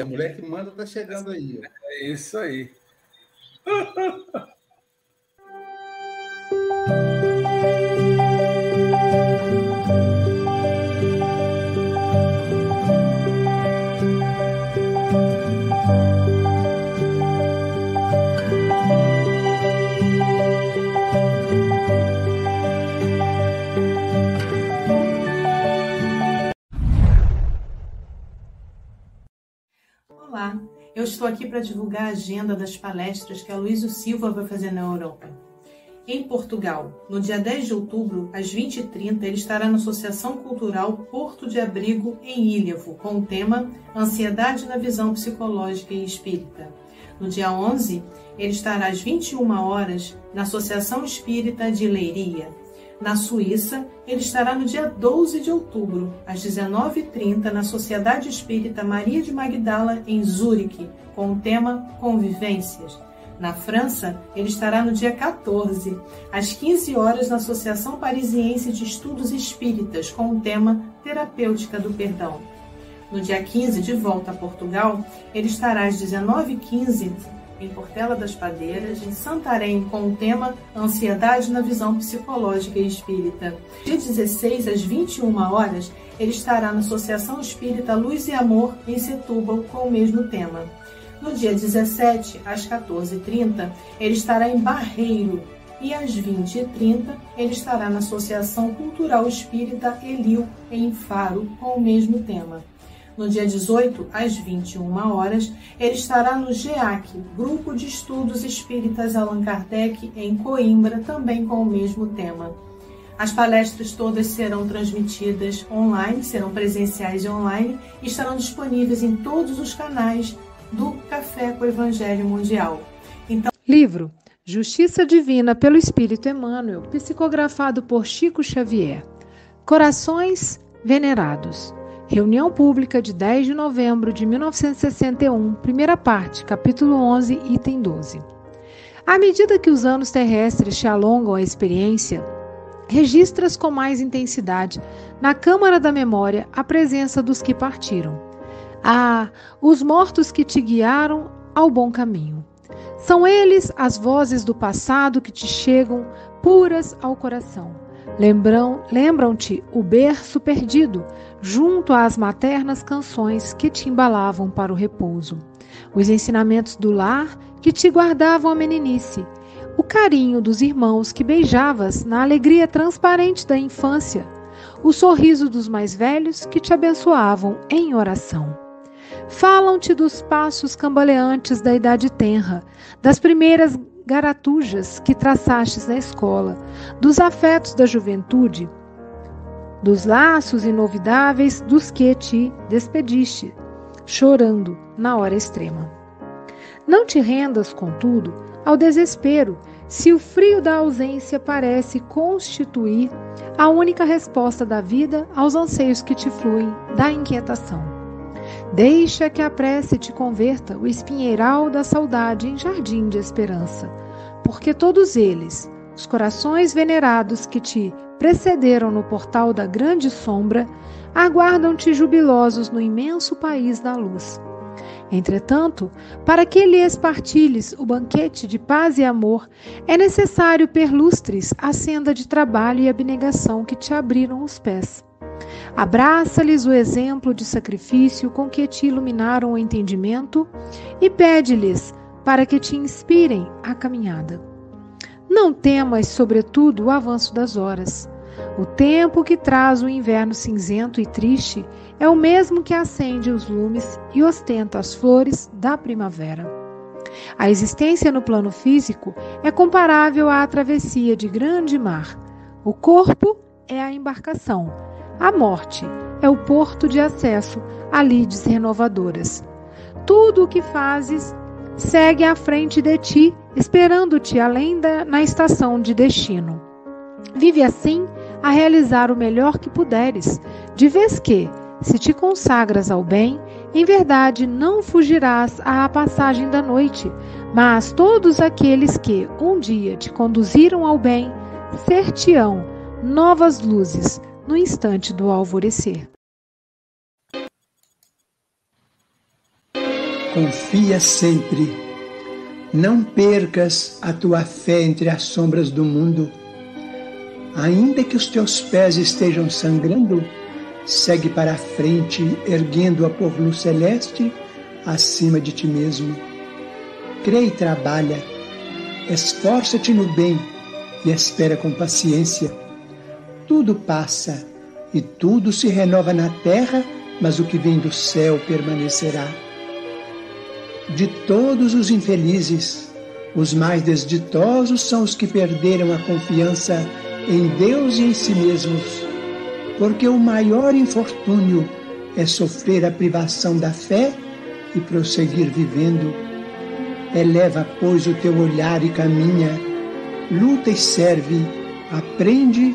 A mulher que manda tá chegando aí. É isso aí. Eu estou aqui para divulgar a agenda das palestras que a Luísa Silva vai fazer na Europa. Em Portugal, no dia 10 de outubro, às 20h30, ele estará na Associação Cultural Porto de Abrigo, em Ilhavo, com o tema Ansiedade na Visão Psicológica e Espírita. No dia 11, ele estará às 21 horas na Associação Espírita de Leiria, na Suíça, ele estará no dia 12 de outubro, às 19h30, na Sociedade Espírita Maria de Magdala, em Zurique, com o tema Convivências. Na França, ele estará no dia 14, às 15 horas, na Associação Parisiense de Estudos Espíritas, com o tema Terapêutica do Perdão. No dia 15, de volta a Portugal, ele estará às 19h15 em Portela das Padeiras, em Santarém, com o tema Ansiedade na Visão Psicológica e Espírita. Dia 16, às 21 horas, ele estará na Associação Espírita Luz e Amor, em Setúbal, com o mesmo tema. No dia 17, às 14h30, ele estará em Barreiro, e às 20h30 ele estará na Associação Cultural Espírita Elil, em Faro, com o mesmo tema. No dia 18, às 21 horas, ele estará no GEAC, Grupo de Estudos Espíritas Allan Kardec, em Coimbra, também com o mesmo tema. As palestras todas serão transmitidas online, serão presenciais e online e estarão disponíveis em todos os canais do Café com o Evangelho Mundial. Então... Livro Justiça Divina pelo Espírito Emmanuel, psicografado por Chico Xavier. Corações Venerados. Reunião Pública de 10 de novembro de 1961, primeira parte, capítulo 11, item 12. À medida que os anos terrestres te alongam a experiência, registras com mais intensidade na câmara da memória a presença dos que partiram. Ah, os mortos que te guiaram ao bom caminho. São eles as vozes do passado que te chegam puras ao coração. Lembram-te o berço perdido, junto às maternas canções que te embalavam para o repouso, os ensinamentos do lar que te guardavam a meninice, o carinho dos irmãos que beijavas na alegria transparente da infância, o sorriso dos mais velhos que te abençoavam em oração. Falam-te dos passos cambaleantes da idade tenra, das primeiras garatujas que traçastes na escola, dos afetos da juventude, dos laços inovidáveis dos que te despediste, chorando na hora extrema. Não te rendas, contudo, ao desespero, se o frio da ausência parece constituir a única resposta da vida aos anseios que te fluem da inquietação. Deixa que a prece te converta o espinheiral da saudade em jardim de esperança, porque todos eles, os corações venerados que te precederam no portal da grande sombra, aguardam-te jubilosos no imenso país da luz. Entretanto, para que lhes partilhes o banquete de paz e amor, é necessário perlustres a senda de trabalho e abnegação que te abriram os pés. Abraça-lhes o exemplo de sacrifício com que te iluminaram o entendimento e pede-lhes para que te inspirem a caminhada. Não temas, sobretudo, o avanço das horas. O tempo que traz o inverno cinzento e triste é o mesmo que acende os lumes e ostenta as flores da primavera. A existência no plano físico é comparável à travessia de grande mar. O corpo é a embarcação, a morte é o porto de acesso a lides renovadoras. Tudo o que fazes segue à frente de ti, esperando-te além da na estação de destino. Vive assim a realizar o melhor que puderes, de vez que, se te consagras ao bem, em verdade não fugirás à passagem da noite, mas todos aqueles que um dia te conduziram ao bem, ser-te-ão novas luzes no instante do alvorecer. confia sempre. Não percas a tua fé entre as sombras do mundo. Ainda que os teus pés estejam sangrando, segue para a frente, erguendo a por luz celeste acima de ti mesmo. Crê e trabalha, esforça-te no bem e espera com paciência. Tudo passa e tudo se renova na terra, mas o que vem do céu permanecerá. De todos os infelizes, os mais desditosos são os que perderam a confiança em Deus e em si mesmos, porque o maior infortúnio é sofrer a privação da fé e prosseguir vivendo. Eleva, pois, o teu olhar e caminha, luta e serve, aprende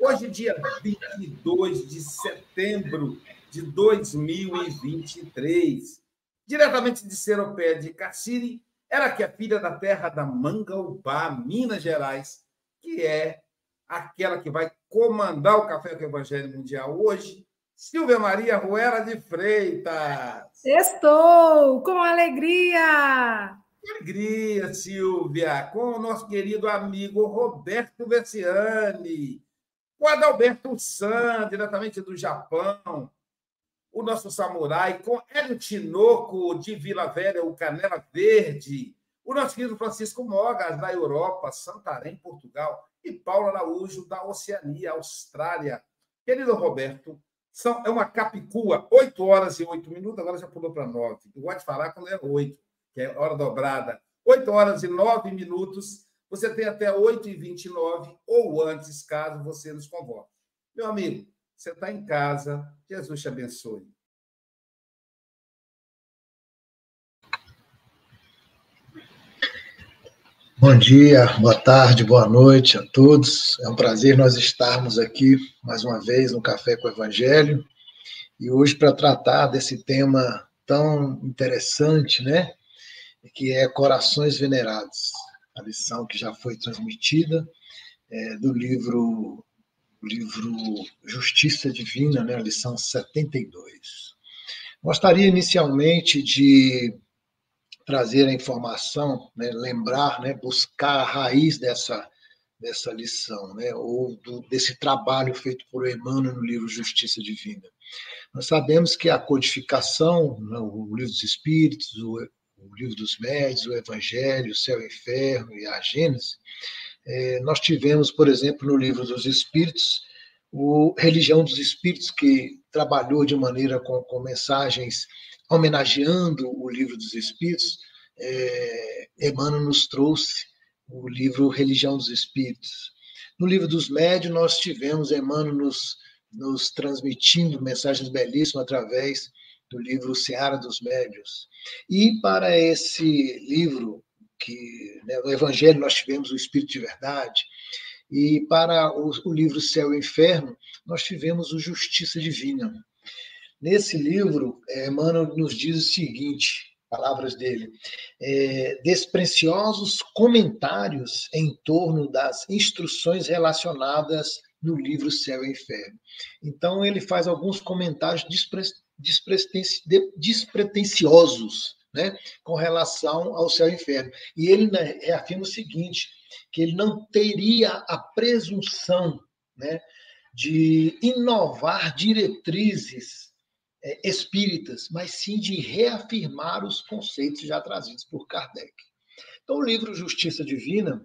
Hoje, dia 22 de setembro de 2023. Diretamente de Seropé de Cassiri, ela que é filha da terra da Mangaupá, Minas Gerais, que é aquela que vai comandar o Café com o Evangelho Mundial hoje, Silvia Maria Ruela de Freitas. Estou com alegria! Alegria, Silvia, com o nosso querido amigo Roberto Versiani, o Adalberto San, diretamente do Japão, o nosso samurai, com Hélio Tinoco, de Vila Velha, o Canela Verde, o nosso querido Francisco Mogas, da Europa, Santarém, Portugal, e Paulo Araújo, da Oceania, Austrália. Querido Roberto, são, é uma capicua, 8 horas e 8 minutos, agora já pulou para 9. Eu gosto de falar quando é 8, que é hora dobrada. 8 horas e 9 minutos. Você tem até 8 e 29 ou antes, caso você nos convoque. Meu amigo, você está em casa. Jesus te abençoe. Bom dia, boa tarde, boa noite a todos. É um prazer nós estarmos aqui mais uma vez no Café com o Evangelho e hoje para tratar desse tema tão interessante, né? Que é Corações Venerados, a lição que já foi transmitida é, do livro livro Justiça Divina, né? A lição 72. Gostaria inicialmente de trazer a informação, né, lembrar, né, buscar a raiz dessa, dessa lição, né, ou do, desse trabalho feito por Emmanuel no livro Justiça Divina. Nós sabemos que a codificação, né, o livro dos Espíritos, o, o, livro dos Médios, o Evangelho, o Céu e o Inferno e a Gênesis, é, nós tivemos, por exemplo, no livro dos Espíritos, o Religião dos Espíritos, que trabalhou de maneira com, com mensagens homenageando o livro dos Espíritos, é, Emmanuel nos trouxe o livro Religião dos Espíritos. No livro dos Médios, nós tivemos Emmanuel nos, nos transmitindo mensagens belíssimas através do livro Seara dos Médios. E para esse livro, que né, no Evangelho nós tivemos o Espírito de Verdade, e para o, o livro Céu e Inferno, nós tivemos o Justiça Divina. Nesse livro, Emmanuel nos diz o seguinte, palavras dele, é, despreciosos comentários em torno das instruções relacionadas no livro Céu e Inferno. Então, ele faz alguns comentários despre, despretensiosos né, com relação ao céu e inferno. E ele né, afirma o seguinte, que ele não teria a presunção né, de inovar diretrizes é, espíritas, mas sim de reafirmar os conceitos já trazidos por Kardec. Então, o livro Justiça Divina,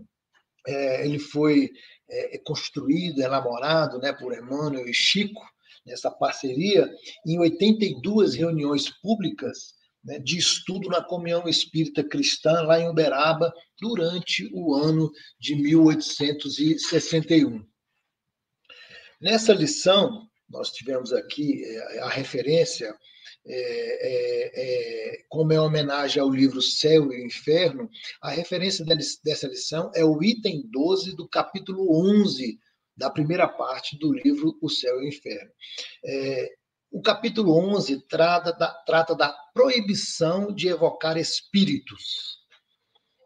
é, ele foi é, construído, elaborado né, por Emmanuel e Chico, nessa parceria, em 82 reuniões públicas né, de estudo na Comunhão Espírita Cristã, lá em Uberaba, durante o ano de 1861. Nessa lição, nós tivemos aqui é, a referência, é, é, é, como é homenagem ao livro Céu e Inferno, a referência dessa lição é o item 12 do capítulo 11 da primeira parte do livro O Céu e o Inferno. É, o capítulo 11 trata da, trata da proibição de evocar espíritos.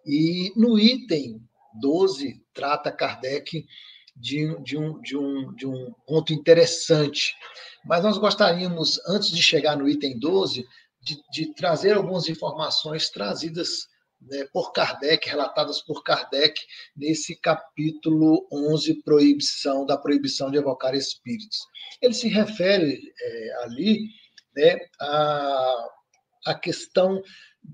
E no item 12, trata Kardec de, de, um, de, um, de um ponto interessante. Mas nós gostaríamos, antes de chegar no item 12, de, de trazer algumas informações trazidas né, por Kardec, relatadas por Kardec, nesse capítulo 11, proibição, da proibição de evocar espíritos. Ele se refere é, ali né, a, a questão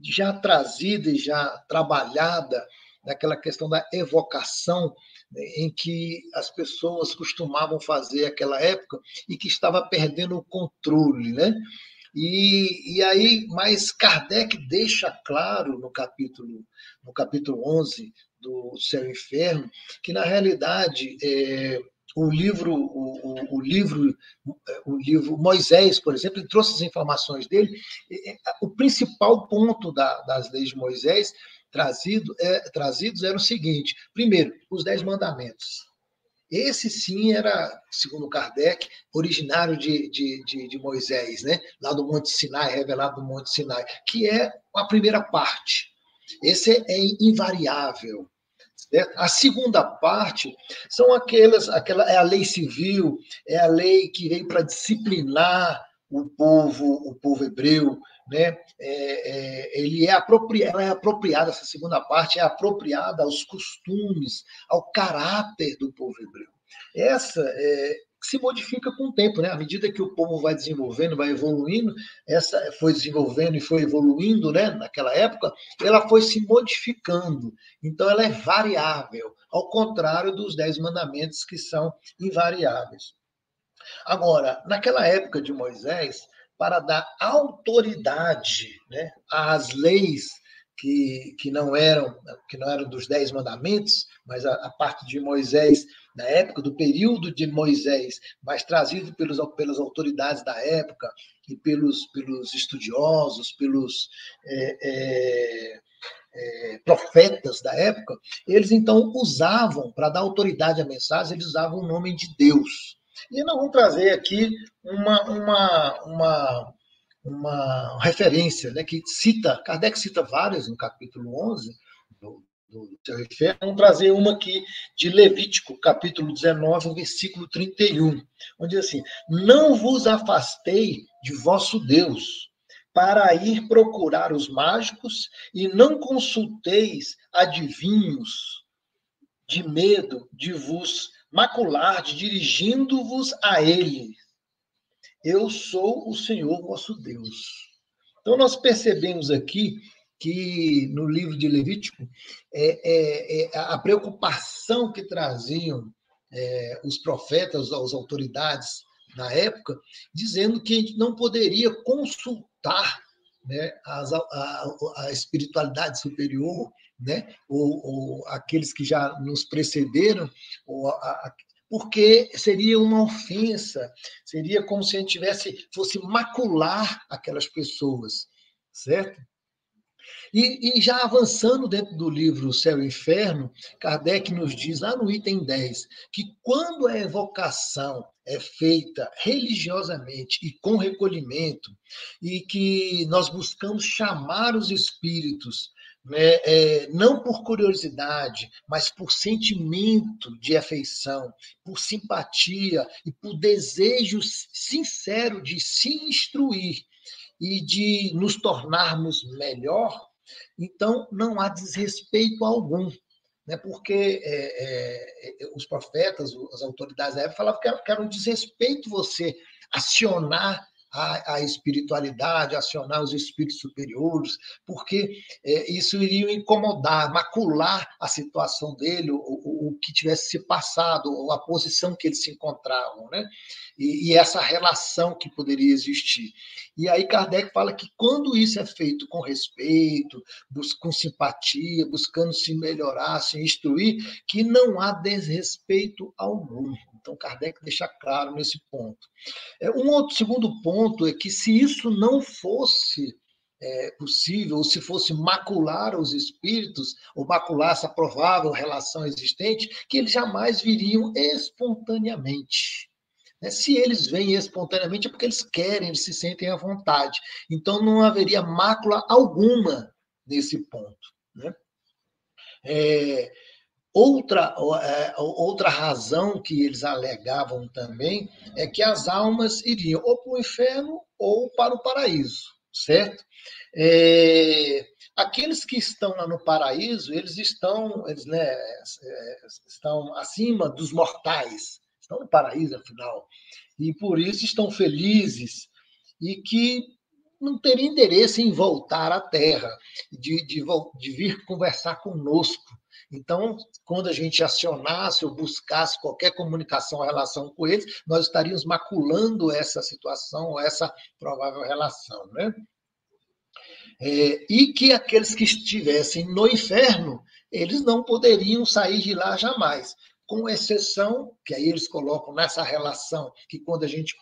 já trazida e já trabalhada daquela questão da evocação né, em que as pessoas costumavam fazer aquela época e que estava perdendo o controle, né? E, e aí, mas Kardec deixa claro no capítulo, no capítulo 11 do Céu e Inferno, que na realidade é, o livro, o, o, livro, o livro Moisés, por exemplo, ele trouxe as informações dele. O principal ponto da, das leis de Moisés trazido, é, trazidos era o seguinte: primeiro, os dez mandamentos. Esse sim era, segundo Kardec, originário de, de, de, de, Moisés, né? lá do Monte Sinai, revelado do Monte Sinai, que é a primeira parte. Esse é, invariável. A segunda parte são aquelas, aquela é a lei civil, é a lei que veio para disciplinar o povo, o povo hebreu, né? É, é, ele é apropri, ela é apropriada, essa segunda parte é apropriada aos costumes, ao caráter do povo hebreu. Essa é, se modifica com o tempo, né? À medida que o povo vai desenvolvendo, vai evoluindo, essa foi desenvolvendo e foi evoluindo, né? Naquela época, ela foi se modificando. Então, ela é variável, ao contrário dos dez mandamentos que são invariáveis. Agora, naquela época de Moisés, para dar autoridade né, às leis que, que, não eram que não eram dos dez mandamentos, mas a, a, parte de Moisés, na época do período de Moisés, mas trazido pelos, pelas autoridades da época e pelos, pelos estudiosos, pelos é, é, é, profetas da época, eles então usavam, para dar autoridade à mensagem, eles usavam o nome de Deus. E nós vamos trazer aqui uma, uma, uma, uma referência né, que cita, Kardec cita várias no capítulo 11 do, do Vamos trazer uma aqui de Levítico, capítulo 19, versículo 31, onde diz assim: Não vos afastei de vosso Deus, para ir procurar os mágicos, e não consulteis adivinhos, de medo de vos macular, dirigindo-vos a Ele. Eu sou o Senhor vosso Deus. Então, nós percebemos aqui que no livro de Levítico é, é, é a preocupação que traziam é, os profetas, as autoridades na época, dizendo que a gente não poderia consultar né, as, a, a, espiritualidade superior, né, ou, ou, aqueles que já nos precederam, ou a, porque seria uma ofensa, seria como se a gente tivesse, fosse macular aquelas pessoas, certo? E, e, já avançando dentro do livro Céu e Inferno, Kardec nos diz lá no item 10 que quando a evocação é feita religiosamente e com recolhimento, e que nós buscamos chamar os espíritos, né, é, não por curiosidade, mas por sentimento de afeição, por simpatia e por desejo sincero de se instruir e de nos tornarmos melhor, então não há desrespeito algum né, porque é, é, os profetas, as autoridades da época falavam que era um desrespeito você acionar a, a, espiritualidade, acionar os espíritos superiores, porque é, isso iria incomodar, macular a situação dele, o, o, o, que tivesse se passado, ou a posição que eles se encontravam, né? E, e, essa relação que poderia existir. E aí Kardec fala que quando isso é feito com respeito, com simpatia, buscando se melhorar, se instruir, que não há desrespeito algum. Então, Kardec deixa claro nesse ponto. É, um outro segundo ponto é que se isso não fosse é, possível, ou se fosse macular os espíritos, ou macular essa provável relação existente, que eles jamais viriam espontaneamente. Né? Se eles vêm espontaneamente é porque eles querem, eles se sentem à vontade. Então não haveria mácula alguma nesse ponto. Né? É, Outra, é, outra razão que eles alegavam também é que as almas iriam ou para o inferno ou para o paraíso, certo? É, aqueles que estão lá no paraíso, eles estão, eles, né, é, estão acima dos mortais, estão no paraíso, afinal, e por isso estão felizes e que não teria interesse em voltar à Terra, de, de, de vir conversar conosco então, quando a gente acionasse ou buscasse qualquer comunicação em relação com eles, nós estaríamos maculando essa situação ou essa provável relação. Né? É, e que aqueles que estivessem no inferno, eles não poderiam sair de lá jamais, com exceção, que aí eles colocam nessa relação, que quando a gente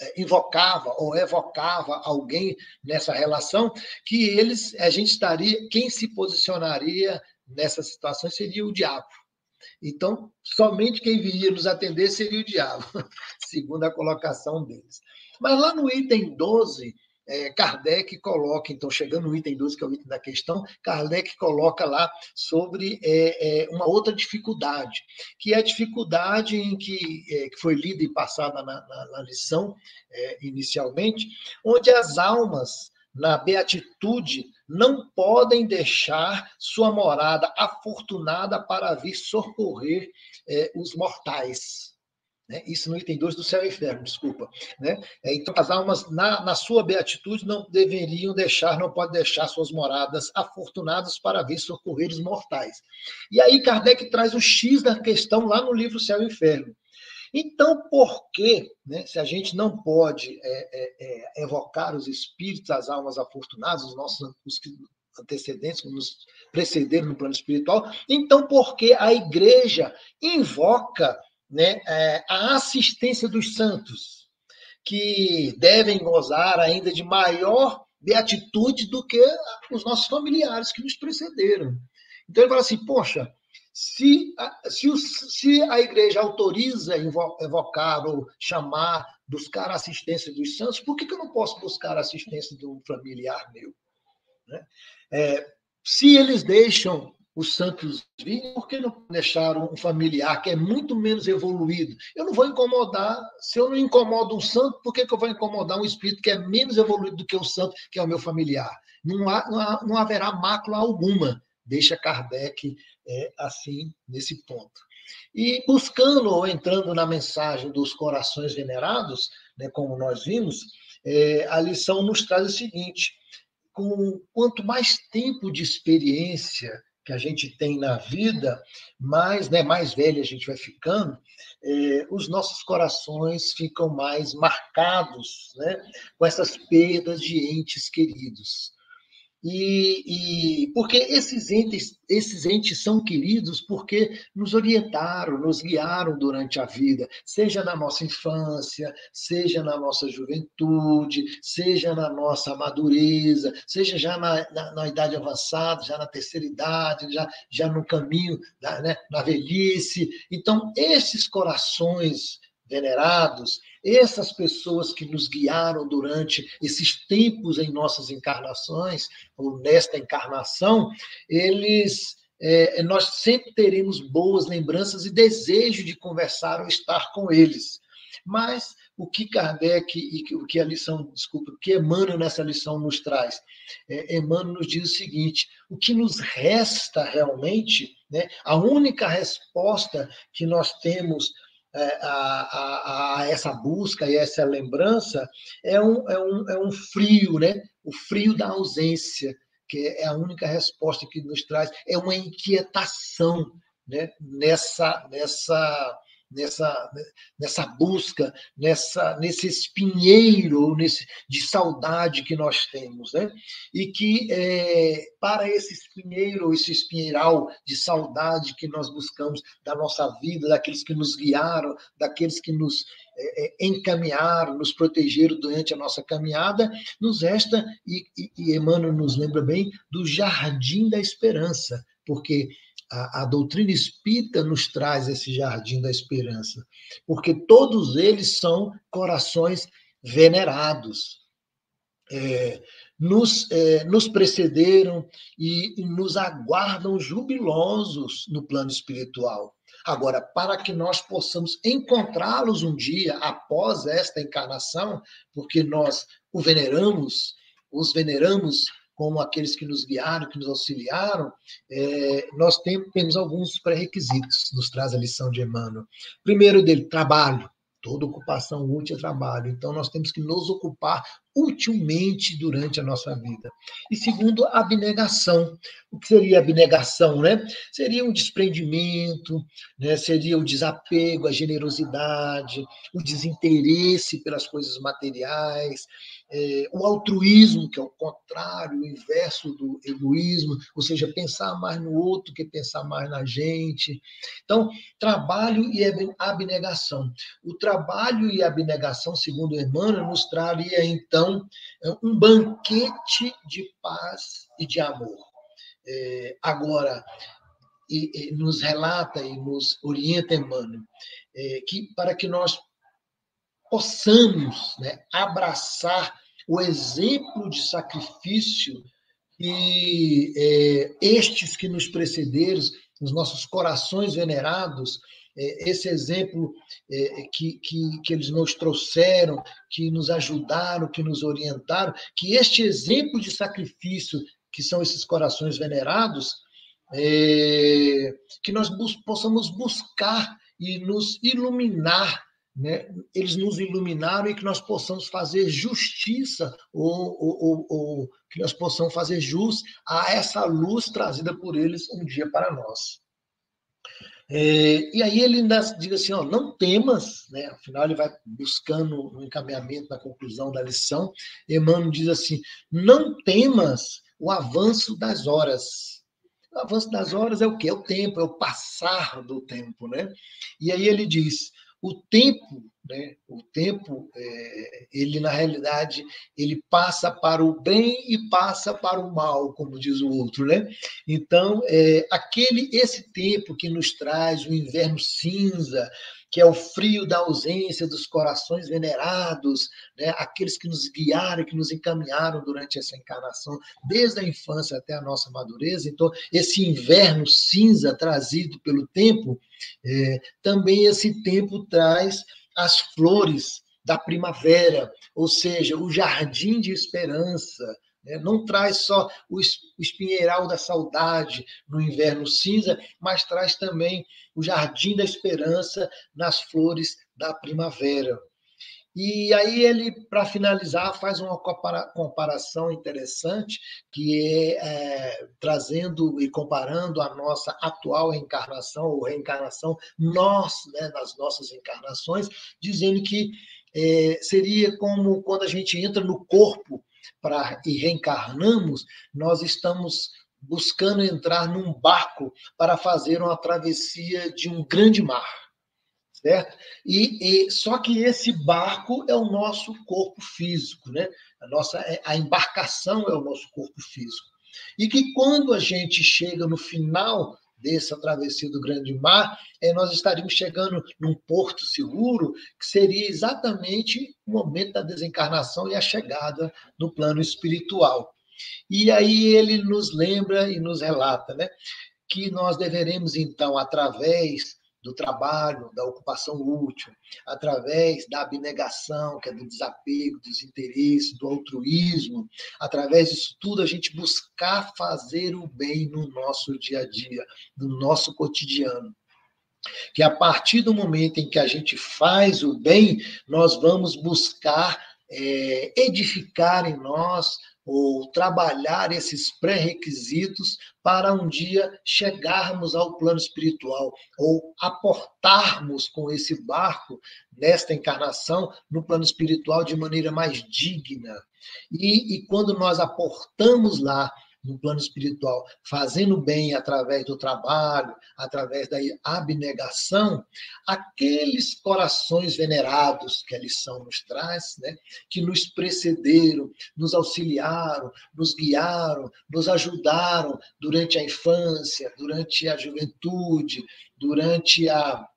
é, invocava ou evocava alguém nessa relação, que eles, a gente estaria, quem se posicionaria nessas situações seria o diabo. Então, somente quem viria nos atender seria o diabo, segundo a colocação deles. Mas lá no item 12, é, Kardec coloca, então, chegando no item 12, que é o item da questão, Kardec coloca lá sobre é, é, uma outra dificuldade, que é a dificuldade em que, é, que foi lida e passada na, na, na lição é, inicialmente, onde as almas, na beatitude, não podem deixar sua morada afortunada para vir socorrer é, os mortais. Né? Isso no item 2 do céu e inferno, desculpa. Né? É, então, as almas, na, na sua beatitude, não deveriam deixar, não podem deixar suas moradas afortunadas para vir socorrer os mortais. E aí, Kardec traz o X da questão lá no livro Céu e Inferno. Então, por que, né, se a gente não pode é, é, é, evocar os espíritos, as almas afortunadas, os nossos os antecedentes que nos precederam no plano espiritual, então por que a igreja invoca né, é, a assistência dos santos, que devem gozar ainda de maior beatitude do que os nossos familiares que nos precederam? Então ele fala assim, poxa, se se, se a igreja autoriza evocar ou chamar, buscar a assistência dos santos, por que, que eu não posso buscar a assistência de um familiar meu? Né? É, se eles deixam os santos virem, por que não deixaram um familiar que é muito menos evoluído? Eu não vou incomodar, se eu não incomodo um santo, por que, que eu vou incomodar um espírito que é menos evoluído do que o santo, que é o meu familiar? Não, há, não, há, não haverá mácula alguma, deixa Kardec é, assim nesse ponto. E buscando ou entrando na mensagem dos corações venerados, né, como nós vimos, é, a lição nos traz o seguinte: com quanto mais tempo de experiência que a gente tem na vida, mais, né, mais velha a gente vai ficando, é, os nossos corações ficam mais marcados né, com essas perdas de entes queridos. E, e, porque esses entes, esses entes são queridos porque nos orientaram, nos guiaram durante a vida, seja na nossa infância, seja na nossa juventude, seja na nossa madureza, seja já na, na, na idade avançada, já na terceira idade, já, já no caminho, da, né, na velhice. Então, esses corações venerados, essas pessoas que nos guiaram durante esses tempos em nossas encarnações, ou nesta encarnação, eles é, nós sempre teremos boas lembranças e desejo de conversar ou estar com eles. Mas o que Kardec e o que a lição, desculpa, o que Emmanuel nessa lição nos traz? É, Emmanuel nos diz o seguinte: o que nos resta realmente, né, a única resposta que nós temos é, a, a, a, essa busca e essa lembrança é um, é, um, é um frio, né? o frio da ausência, que é a única resposta que nos traz, é uma inquietação né? nessa, nessa nessa, nessa busca, nessa, nesse espinheiro nesse, de saudade que nós temos. Né? E que, é, para esse espinheiro, esse espinheiral de saudade que nós buscamos da nossa vida, daqueles que nos guiaram, daqueles que nos é, é encaminharam, nos protegeram durante a nossa caminhada, nos resta, e, e, e Emmanuel nos lembra bem, do jardim da esperança, porque a, a, doutrina espírita nos traz esse jardim da esperança, porque todos eles são corações venerados. É, nos, é, nos precederam e, e nos aguardam jubilosos no plano espiritual. Agora, para que nós possamos encontrá-los um dia após esta encarnação, porque nós o veneramos, os veneramos como aqueles que nos guiaram, que nos auxiliaram, é, nós tem, temos alguns pré-requisitos, nos traz a lição de Emmanuel. Primeiro dele, trabalho. Toda ocupação útil é trabalho. Então, nós temos que nos ocupar utilmente durante a nossa vida. E segundo, abnegação. O que seria abnegação, né? Seria um desprendimento, né? seria o desapego, a generosidade, o desinteresse pelas coisas materiais, é, o altruísmo, que é o contrário, o inverso do egoísmo, ou seja, pensar mais no outro que pensar mais na gente. Então, trabalho e abnegação. O trabalho e abnegação, segundo Emmanuel, nos traria, então, um banquete de paz e de amor. É, agora, e, e nos relata e nos orienta Emmanuel, é, que para que nós possamos né, abraçar o exemplo de sacrifício que é, estes que nos precederam, os nossos corações venerados, é, esse exemplo é, que, que, que eles nos trouxeram, que nos ajudaram, que nos orientaram, que este exemplo de sacrifício, que são esses corações venerados, é, que nós bus possamos buscar e nos iluminar né, eles nos iluminaram e que nós possamos fazer justiça ou, ou, ou, que nós possamos fazer jus a essa luz trazida por eles um dia para nós. É, e aí ele ainda diz assim, ó, não temas, né? afinal ele vai buscando um encaminhamento na conclusão da lição, Emmanuel diz assim, não temas o avanço das horas. O avanço das horas é o que? É o tempo, é o passar do tempo, né? E aí ele diz, o tempo, né, o tempo, é, ele na realidade, ele passa para o bem e passa para o mal, como diz o outro, né? Então, é, aquele, esse tempo que nos traz o inverno cinza, que é o frio da ausência dos corações venerados, né? aqueles que nos guiaram, que nos encaminharam durante essa encarnação, desde a infância até a nossa madureza. Então, esse inverno cinza trazido pelo tempo, é, também esse tempo traz as flores da primavera, ou seja, o jardim de esperança, né? não traz só o espinheiral da saudade no inverno cinza, mas traz também o jardim da esperança nas flores da primavera. E aí ele, para finalizar, faz uma comparação interessante, que é, é, trazendo e comparando a nossa atual encarnação ou reencarnação, nós, né, nas nossas encarnações, dizendo que é, seria como quando a gente entra no corpo para e reencarnamos, nós estamos buscando entrar num barco para fazer uma travessia de um grande mar, certo? E, e só que esse barco é o nosso corpo físico, né? A nossa é, a embarcação é o nosso corpo físico. E que quando a gente chega no final dessa travessia do grande mar, é, nós estaríamos chegando num porto seguro, que seria exatamente o momento da desencarnação e a chegada no plano espiritual. E aí ele nos lembra e nos relata né, que nós deveremos, então, através do trabalho, da ocupação útil, através da abnegação, que é do desapego, dos interesses, do altruísmo, através disso tudo a gente buscar fazer o bem no nosso dia a dia, no nosso cotidiano. Que a partir do momento em que a gente faz o bem, nós vamos buscar é, edificar em nós ou trabalhar esses pré-requisitos para um dia chegarmos ao plano espiritual ou aportarmos com esse barco nesta encarnação no plano espiritual de maneira mais digna. E, e quando nós aportamos lá no plano espiritual, fazendo bem através do trabalho, através da abnegação, aqueles corações venerados que a lição nos traz, né, que nos precederam, nos auxiliaram, nos guiaram, nos ajudaram durante a infância, durante a juventude, durante a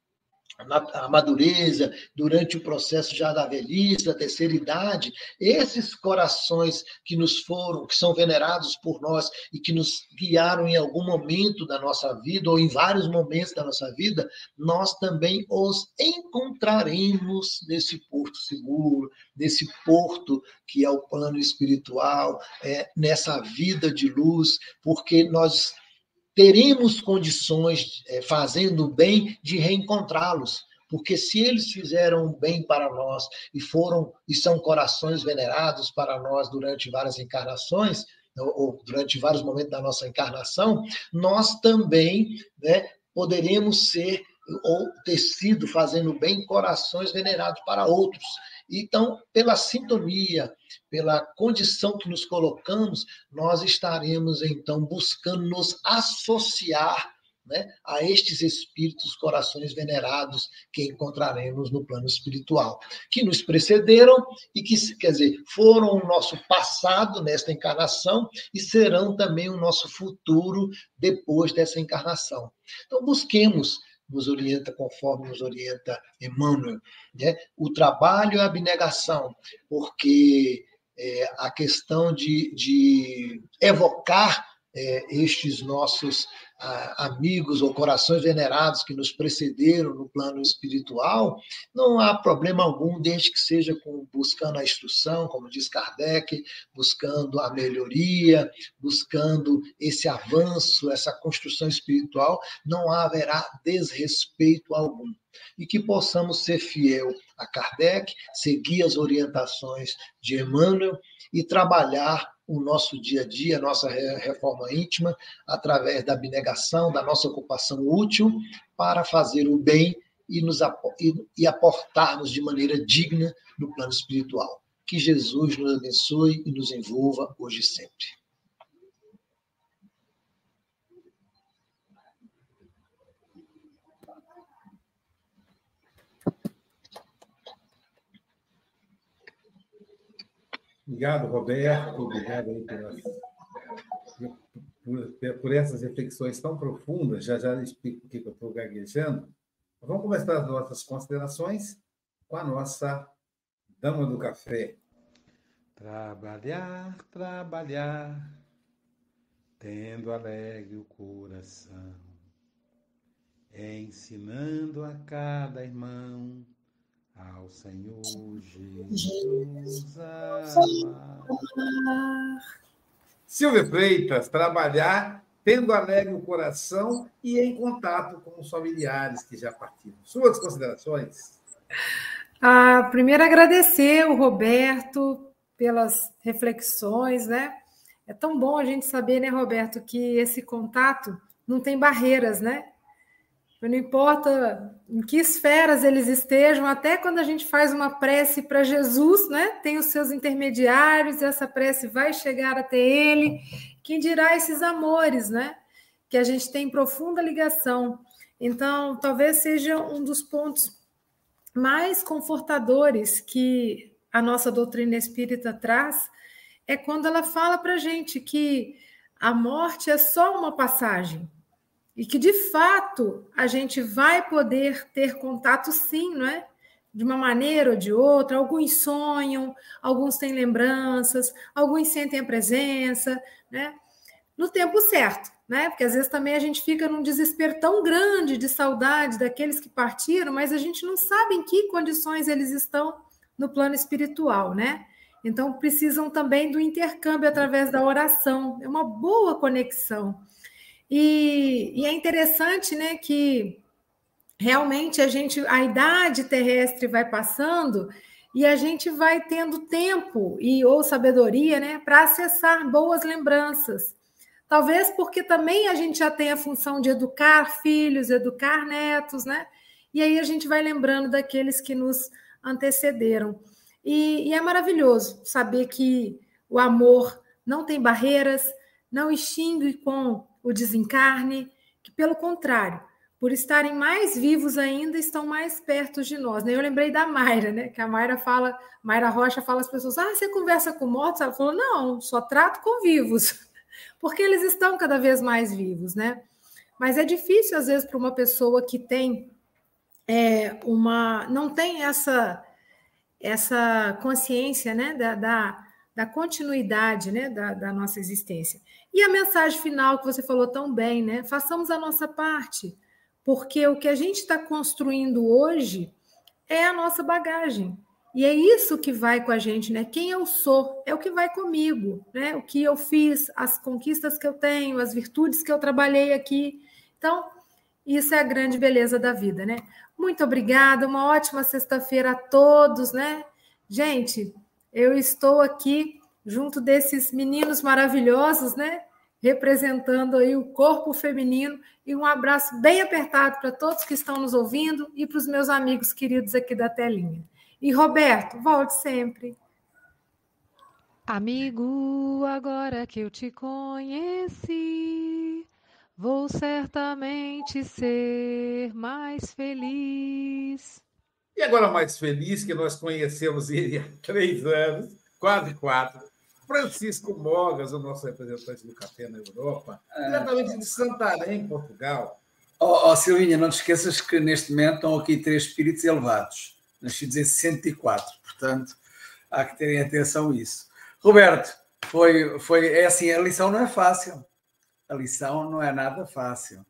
a madureza, durante o processo já da velhice, da terceira idade, esses corações que nos foram, que são venerados por nós e que nos guiaram em algum momento da nossa vida, ou em vários momentos da nossa vida, nós também os encontraremos nesse porto seguro, nesse porto que é o plano espiritual, é, nessa vida de luz, porque nós teremos condições, é, fazendo bem, de reencontrá-los. Porque se eles fizeram bem para nós e foram e são corações venerados para nós durante várias encarnações, ou durante vários momentos da nossa encarnação, nós também né, poderemos ser ou ter sido fazendo bem corações venerados para outros. Então, pela sintonia, pela condição que nos colocamos, nós estaremos então buscando nos associar né, a estes espíritos, corações venerados que encontraremos no plano espiritual, que nos precederam e que, quer dizer, foram o nosso passado nesta encarnação e serão também o nosso futuro depois dessa encarnação. Então, busquemos nos orienta conforme nos orienta Emmanuel, né? o trabalho a abnegação, porque é, a questão de, de evocar é, estes nossos amigos ou corações venerados que nos precederam no plano espiritual, não há problema algum, desde que seja com, buscando a instrução, como diz Kardec, buscando a melhoria, buscando esse avanço, essa construção espiritual, não haverá desrespeito algum. E que possamos ser fiel a Kardec, seguir as orientações de Emmanuel e trabalhar o nosso dia a dia, a nossa reforma íntima, através da abnegação, da nossa ocupação útil, para fazer o bem e, nos, e, aportarmos de maneira digna no plano espiritual. Que Jesus nos abençoe e nos envolva hoje e sempre. Obrigado, Roberto. Obrigado aí pelas, por, por, essas reflexões tão profundas. Já já explico o que eu estou gaguejando. Vamos começar as nossas considerações com a nossa Dama do Café. Trabalhar, trabalhar, tendo alegre o coração, ensinando a cada irmão ao Senhor Jesus amar. Silvia Freitas, trabalhar tendo alegre o coração e em contato com os familiares que já partiram. Suas considerações? Ah, primeiro, agradecer o Roberto pelas reflexões, né? É tão bom a gente saber, né, Roberto, que esse contato não tem barreiras, né? Não importa em que esferas eles estejam, até quando a gente faz uma prece para Jesus, né? Tem os seus intermediários, essa prece vai chegar até ele. Quem dirá esses amores, né? Que a gente tem profunda ligação. Então, talvez seja um dos pontos mais confortadores que a nossa doutrina espírita traz, é quando ela fala para a gente que a morte é só uma passagem e que de fato a gente vai poder ter contato sim, não é? De uma maneira ou de outra, alguns sonham, alguns têm lembranças, alguns sentem a presença, né? No tempo certo, né? Porque às vezes também a gente fica num desespero tão grande de saudade daqueles que partiram, mas a gente não sabe em que condições eles estão no plano espiritual, né? Então precisam também do intercâmbio através da oração, é uma boa conexão. E, e é interessante, né, que realmente a gente, a idade terrestre vai passando e a gente vai tendo tempo e ou sabedoria, né, para acessar boas lembranças. Talvez porque também a gente já tem a função de educar filhos, educar netos, né? E aí a gente vai lembrando daqueles que nos antecederam. E, e é maravilhoso saber que o amor não tem barreiras, não extingue com o desencarne, que, pelo contrário, por estarem mais vivos ainda, estão mais perto de nós. Né? Eu lembrei da Mayra, né? Que a Mayra fala, Mayra Rocha fala às pessoas: ah, você conversa com mortos? Ela falou: não, só trato com vivos, porque eles estão cada vez mais vivos, né? Mas é difícil, às vezes, para uma pessoa que tem é, uma. não tem essa, essa consciência né? da, da, da continuidade né? da, da nossa existência. E a mensagem final que você falou tão bem, né? Façamos a nossa parte, porque o que a gente está construindo hoje é a nossa bagagem. E é isso que vai com a gente, né? Quem eu sou é o que vai comigo, né? O que eu fiz, as conquistas que eu tenho, as virtudes que eu trabalhei aqui. Então, isso é a grande beleza da vida, né? Muito obrigada, uma ótima sexta-feira a todos, né? Gente, eu estou aqui junto desses meninos maravilhosos, né? representando aí o corpo feminino e um abraço bem apertado para todos que estão nos ouvindo e para os meus amigos queridos aqui da telinha. E Roberto, volte sempre. Amigo, agora que eu te conheci, vou certamente ser mais feliz. E agora mais feliz que nós conhecemos ele há três anos, quase quatro Francisco Mogas, o nosso representante do café na Europa, é. diretamente de Santarém, Portugal. Ó oh, oh, Silvinha, não te esqueças que neste momento estão aqui três espíritos elevados, nascidos em 64, portanto há que terem atenção a isso. Roberto, foi, foi, é assim, a lição não é fácil, a lição não é nada fácil.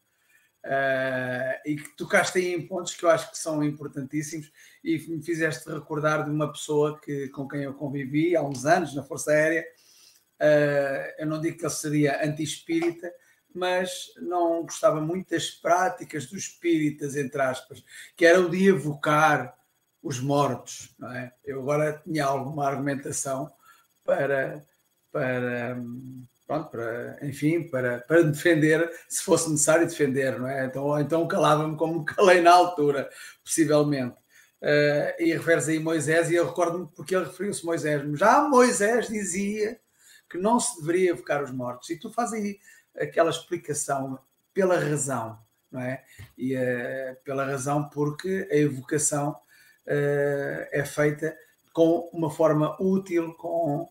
Uh, e que tocaste aí em pontos que eu acho que são importantíssimos e me fizeste recordar de uma pessoa que, com quem eu convivi há uns anos na Força Aérea. Uh, eu não digo que ele seria anti-espírita, mas não gostava muito das práticas dos espíritas, entre aspas, que era o de evocar os mortos. Não é? Eu agora tinha alguma argumentação para, para pronto, para, enfim, para, para defender, se fosse necessário defender, não é? Então, então calava-me como calei na altura, possivelmente. Uh, e refere-se aí Moisés, e eu recordo-me porque ele referiu-se Moisés. Já Moisés dizia que não se deveria evocar os mortos, e tu fazes aí aquela explicação pela razão, não é? E uh, pela razão porque a evocação uh, é feita com uma forma útil, com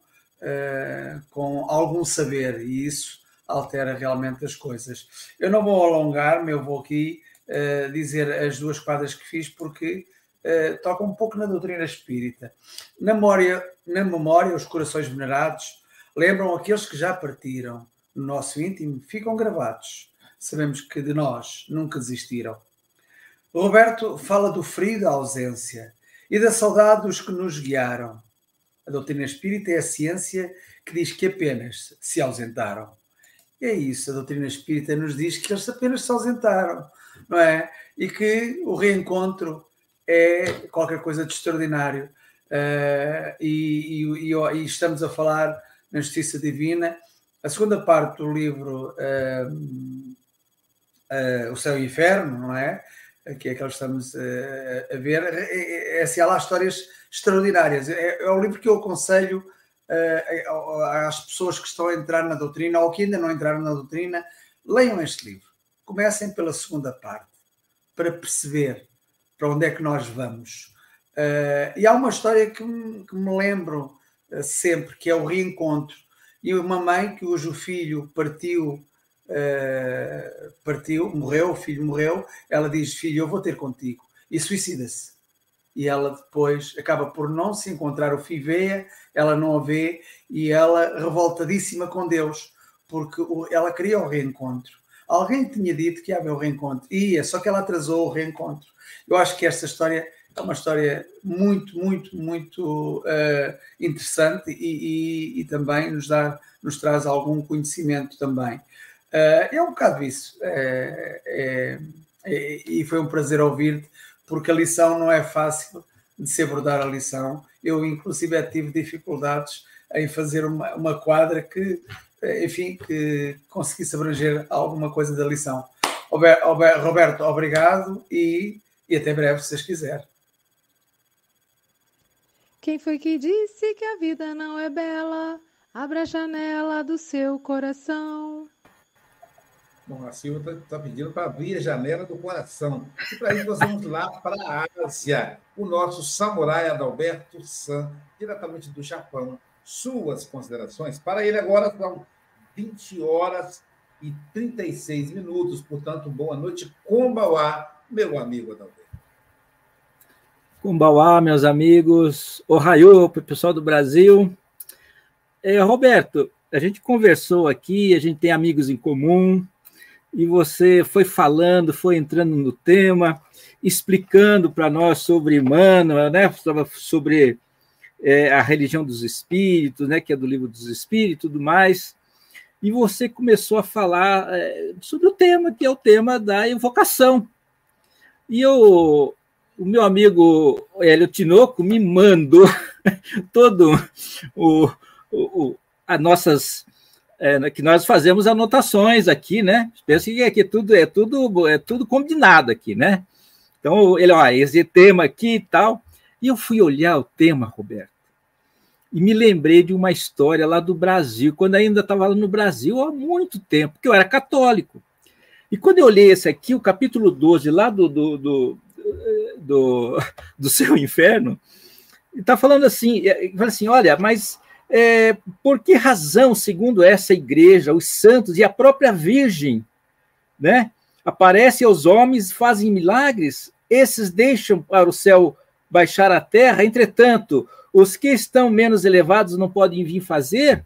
com algum saber e isso altera realmente as coisas. Eu não vou alongar-me, eu vou aqui uh, dizer as duas quadras que fiz porque uh, toca um pouco na doutrina espírita. Na memória, na memória, os corações venerados lembram aqueles que já partiram no nosso íntimo, ficam gravados. Sabemos que de nós nunca desistiram. Roberto fala do frio da ausência e da saudade dos que nos guiaram. A doutrina espírita é a ciência que diz que apenas se ausentaram. E é isso, a doutrina espírita nos diz que eles apenas se ausentaram, não é? E que o reencontro é qualquer coisa de extraordinário. Uh, e, e, e, estamos a falar na Justiça Divina. A segunda parte do livro uh, uh, O Céu e o Inferno, não é? Que é que nós estamos a ver. É, é, é, assim, há lá histórias extraordinárias. É, é um livro que eu aconselho uh, às pessoas que estão a entrar na doutrina ou que ainda não entraram na doutrina, leiam este livro. Comecem pela segunda parte, para perceber para onde é que nós vamos. Uh, e há uma história que me, que me lembro sempre, que é o reencontro. E uma mãe cujo filho partiu uh, partiu, morreu, o filho morreu, ela diz: Filho, eu vou ter contigo, e suicida-se. E ela depois acaba por não se encontrar, o filho vê, ela não a vê, e ela revoltadíssima com Deus, porque ela queria o reencontro. Alguém tinha dito que ia haver o reencontro, ia, só que ela atrasou o reencontro. Eu acho que esta história é uma história muito, muito, muito uh, interessante e, e, e, também nos, dá, nos traz algum conhecimento também. Uh, é um bocado isso. É, é, é, e foi um prazer ouvir-te, porque a lição não é fácil de se abordar a lição. Eu, inclusive, tive dificuldades em fazer uma, uma quadra que, enfim, que conseguisse abranger alguma coisa da lição. Roberto, obrigado e, e até breve, se vocês quiserem. Quem foi que disse que a vida não é bela? Abra a janela do seu coração. Bom, a Silva está tá pedindo para abrir a janela do coração. E para isso nós vamos lá para a Ásia. O nosso samurai Adalberto San, diretamente do Japão. Suas considerações. Para ele agora são 20 horas e 36 minutos. Portanto, boa noite, Kombauá, meu amigo Adalberto. Kumbauá, meus amigos, Ohayô, para o pessoal do Brasil. É, Roberto, a gente conversou aqui, a gente tem amigos em comum, e você foi falando, foi entrando no tema, explicando para nós sobre Emmanuel, né, sobre é, a religião dos espíritos, né, que é do livro dos espíritos e tudo mais, e você começou a falar é, sobre o tema, que é o tema da evocação. E eu o meu amigo Hélio Tinoco me mandou todo o, o, as nossas é, que nós fazemos anotações aqui, né? Penso que aqui tudo é tudo é tudo combinado aqui, né? Então ele, ó, esse tema aqui e tal. E eu fui olhar o tema, Roberto, e me lembrei de uma história lá do Brasil, quando ainda estava lá no Brasil há muito tempo, porque eu era católico. E quando eu olhei esse aqui, o capítulo 12, lá do, do, do do, do seu inferno, está falando assim, é, fala assim, olha, mas é, por que razão, segundo essa igreja, os santos e a própria Virgem, né, aparecem aos homens, fazem milagres, esses deixam para o céu baixar a terra, entretanto, os que estão menos elevados não podem vir fazer?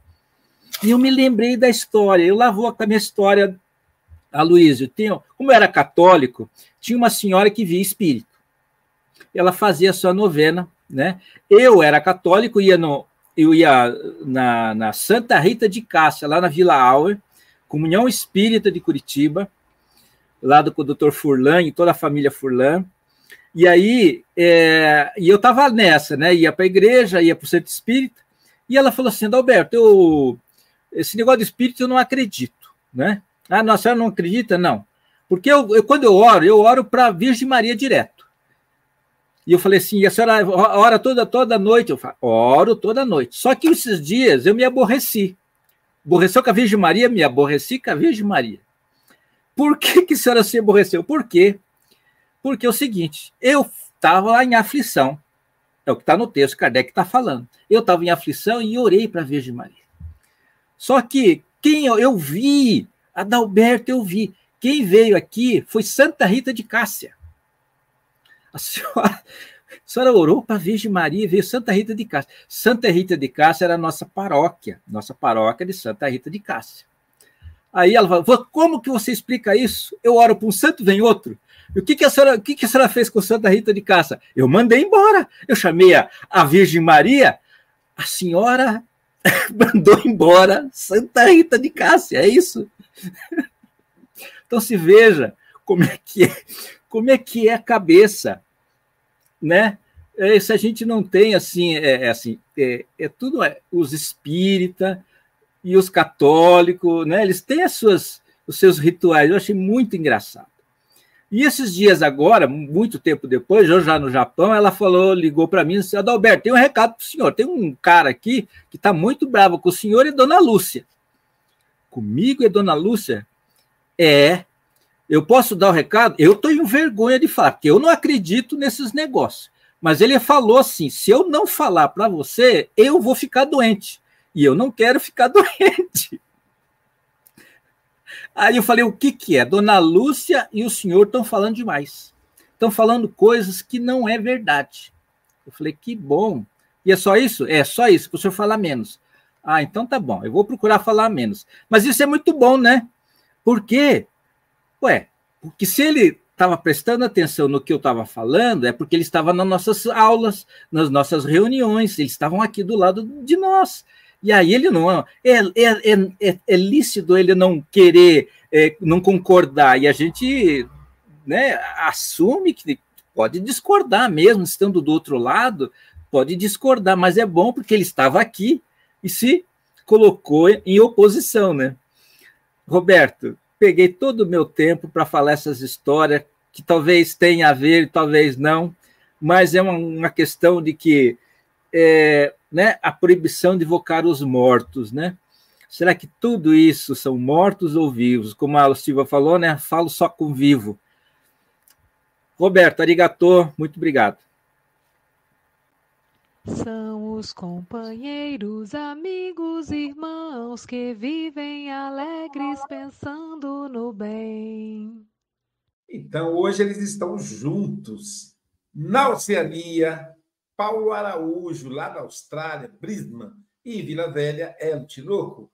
E eu me lembrei da história, eu lá vou com a minha história, Aloysio, como eu era católico, tinha uma senhora que via espírito. Ela fazia sua novena, né? Eu era católico, ia no, eu ia na, na Santa Rita de Cássia, lá na Vila Auer, Comunhão Espírita de Curitiba, lá do doutor Furlan e toda a família Furlan. E aí, é, e eu estava nessa, né? Ia para a igreja, ia para o centro espírita, e ela falou assim: Alberto, eu, esse negócio de espírito eu não acredito, né? Ah, não, a senhora não acredita? Não. Porque eu, eu quando eu oro, eu oro para a Virgem Maria direto. E eu falei assim, a senhora ora toda, toda noite? Eu falo, oro toda noite. Só que esses dias eu me aborreci. Aborreceu com a Virgem Maria, me aborreci com a Virgem Maria. Por que, que a senhora se aborreceu? Por quê? Porque é o seguinte, eu estava lá em aflição. É o que está no texto, Kardec está falando. Eu estava em aflição e orei para a Virgem Maria. Só que quem eu, eu vi, Adalberto, eu vi. Quem veio aqui foi Santa Rita de Cássia. A senhora, a senhora orou para a Virgem Maria e veio Santa Rita de Cássia. Santa Rita de Cássia era a nossa paróquia, nossa paróquia de Santa Rita de Cássia. Aí ela falou: como que você explica isso? Eu oro para um santo, vem outro. E o que, que, a senhora, o que, que a senhora fez com Santa Rita de Cássia? Eu mandei embora. Eu chamei a, a Virgem Maria, a senhora mandou embora Santa Rita de Cássia, é isso? Então se veja como é que é, como é que é a cabeça, né? É, se a gente não tem assim, é, é assim, é, é tudo é, os espírita e os católicos, né? Eles têm as suas, os seus rituais. Eu achei muito engraçado. E esses dias agora, muito tempo depois, eu já no Japão, ela falou, ligou para mim e disse: Adalberto, tem um recado para o senhor. Tem um cara aqui que está muito bravo com o senhor e Dona Lúcia. Comigo e Dona Lúcia? É, eu posso dar o recado? Eu tenho vergonha de falar, porque eu não acredito nesses negócios. Mas ele falou assim: se eu não falar para você, eu vou ficar doente. E eu não quero ficar doente. Aí eu falei, o que que é? Dona Lúcia e o senhor estão falando demais. Estão falando coisas que não é verdade. Eu falei, que bom. E é só isso? É só isso, para o senhor falar menos. Ah, então tá bom, eu vou procurar falar menos. Mas isso é muito bom, né? Por quê? Ué, porque se ele estava prestando atenção no que eu estava falando, é porque ele estava nas nossas aulas, nas nossas reuniões, eles estavam aqui do lado de nós. E aí ele não. É, é, é, é lícito ele não querer, é, não concordar. E a gente né, assume que pode discordar mesmo, estando do outro lado, pode discordar, mas é bom porque ele estava aqui e se colocou em oposição, né? Roberto, peguei todo o meu tempo para falar essas histórias que talvez tenha a ver, talvez não, mas é uma, uma questão de que é, né, a proibição de invocar os mortos, né? Será que tudo isso são mortos ou vivos? Como a Silva falou, né? Falo só com vivo. Roberto, arigatô, muito obrigado. São os companheiros, amigos, irmãos que vivem alegres pensando no bem. Então, hoje eles estão juntos na Oceania, Paulo Araújo, lá da Austrália, Brisbane, e Vila Velha, El Tinoco.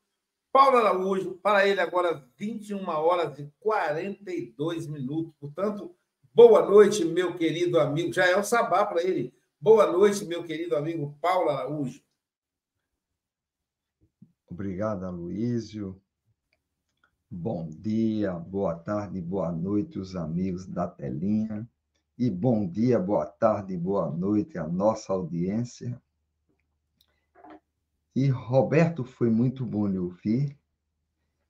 Paulo Araújo, para ele agora 21 horas e 42 minutos. Portanto, boa noite, meu querido amigo. Já é o sabá para ele. Boa noite, meu querido amigo Paulo Araújo. Obrigado, Aloísio. Bom dia, boa tarde, boa noite, os amigos da telinha. E bom dia, boa tarde, boa noite à nossa audiência. E Roberto, foi muito bom lhe ouvir.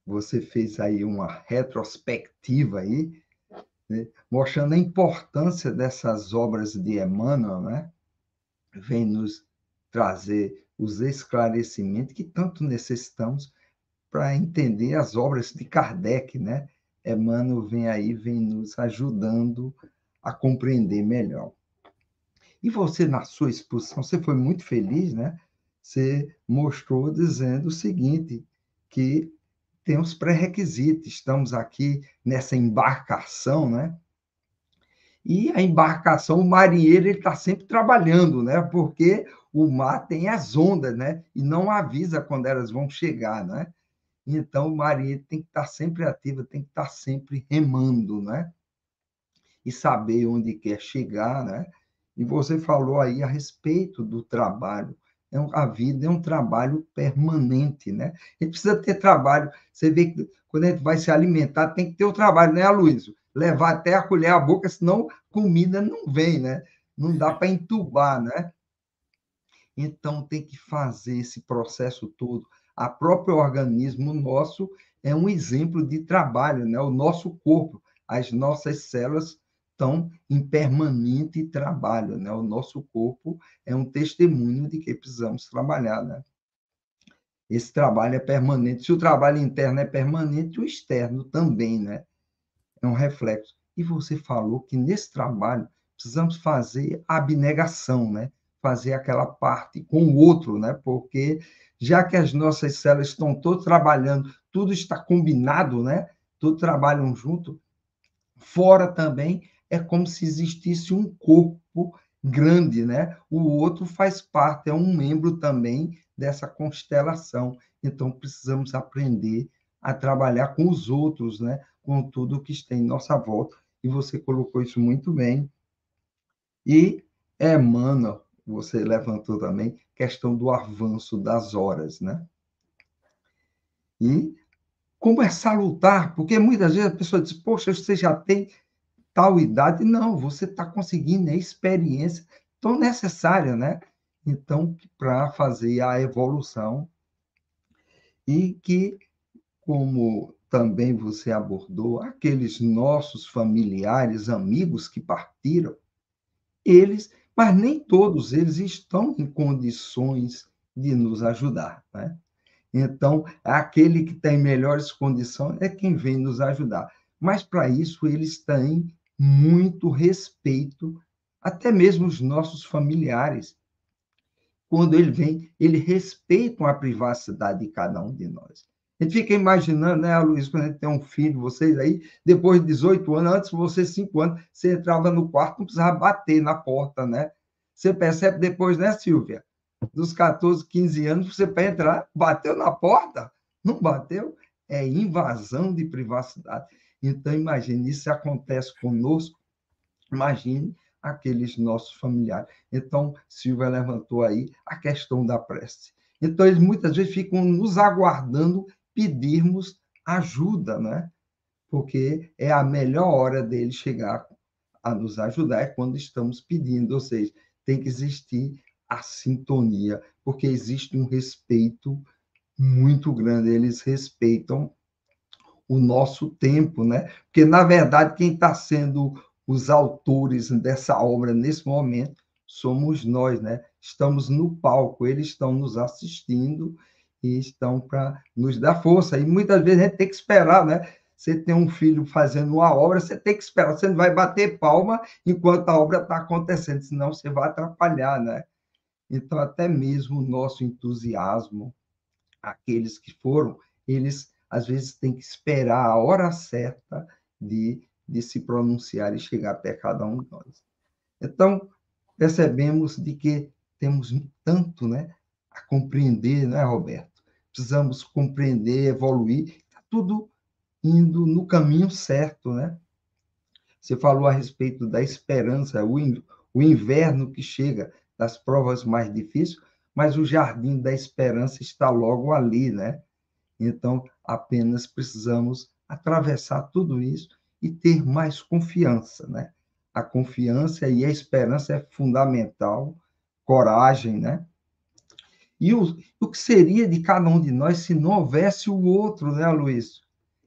Você fez aí uma retrospectiva aí, né? mostrando a importância dessas obras de Emmanuel, né? Vem nos trazer os esclarecimentos que tanto necessitamos para entender as obras de Kardec, né? Emmanuel vem aí, vem nos ajudando a compreender melhor. E você, na sua exposição, você foi muito feliz, né? Você mostrou dizendo o seguinte, que tem os pré-requisitos, estamos aqui nessa embarcação, né? E a embarcação, o marinheiro, ele está sempre trabalhando, né? Porque o mar tem as ondas, né? E não avisa quando elas vão chegar, né? Então, o marinheiro tem que estar tá sempre ativo, tem que estar tá sempre remando, né? E saber onde quer chegar, né? E você falou aí a respeito do trabalho. É um, a vida é um trabalho permanente, né? Gente precisa ter trabalho. Você vê que quando a gente vai se alimentar, tem que ter o trabalho, né, Luísio? Levar até a colher à boca, senão comida não vem, né? Não dá para entubar, né? Então tem que fazer esse processo todo. A próprio organismo nosso é um exemplo de trabalho, né? O nosso corpo, as nossas células estão em permanente trabalho, né? O nosso corpo é um testemunho de que precisamos trabalhar, né? Esse trabalho é permanente. Se o trabalho interno é permanente, o externo também, né? É um reflexo. E você falou que nesse trabalho precisamos fazer abnegação, né? Fazer aquela parte com o outro, né? Porque já que as nossas células estão todas trabalhando, tudo está combinado, né? Tudo trabalham junto. Fora também é como se existisse um corpo grande, né? O outro faz parte, é um membro também dessa constelação. Então precisamos aprender a trabalhar com os outros, né? Com tudo que está em nossa volta. E você colocou isso muito bem. E Emmanuel, você levantou também, questão do avanço das horas, né? E como é salutar, porque muitas vezes a pessoa diz, poxa, você já tem tal idade. Não, você está conseguindo a experiência tão necessária, né? Então, para fazer a evolução e que, como também você abordou aqueles nossos familiares, amigos que partiram, eles, mas nem todos eles estão em condições de nos ajudar, né? Então, aquele que tem melhores condições é quem vem nos ajudar. Mas para isso eles têm muito respeito, até mesmo os nossos familiares. Quando ele vem, ele respeitam a privacidade de cada um de nós. A gente fica imaginando, né, Luiz, quando a gente tem um filho, vocês aí, depois de 18 anos, antes de você, 5 anos, você entrava no quarto, não precisava bater na porta, né? Você percebe depois, né, Silvia? Dos 14, 15 anos, você para entrar, bateu na porta? Não bateu? É invasão de privacidade. Então, imagine, isso acontece conosco, imagine aqueles nossos familiares. Então, Silvia levantou aí a questão da prece. Então, eles muitas vezes ficam nos aguardando pedirmos ajuda, né? Porque é a melhor hora deles chegar a nos ajudar é quando estamos pedindo, ou seja, tem que existir a sintonia, porque existe um respeito muito grande, eles respeitam o nosso tempo, né? Porque, na verdade, quem está sendo os autores dessa obra nesse momento somos nós, né? Estamos no palco, eles estão nos assistindo e estão para nos dar força. E muitas vezes a gente tem que esperar, né? Você tem um filho fazendo uma obra, você tem que esperar, você não vai bater palma enquanto a obra está acontecendo, senão você vai atrapalhar, né? Então, até mesmo o nosso entusiasmo, aqueles que foram, eles às vezes têm que esperar a hora certa de, de se pronunciar e chegar até cada um de nós. Então, percebemos de que temos tanto né, a compreender, não é, Roberto? Precisamos compreender, evoluir, está tudo indo no caminho certo, né? Você falou a respeito da esperança, o, o inverno que chega, das provas mais difíceis, mas o jardim da esperança está logo ali, né? Então, apenas precisamos atravessar tudo isso e ter mais confiança, né? A confiança e a esperança é fundamental, coragem, né? E o, o que seria de cada um de nós se não houvesse o outro, né, Luiz?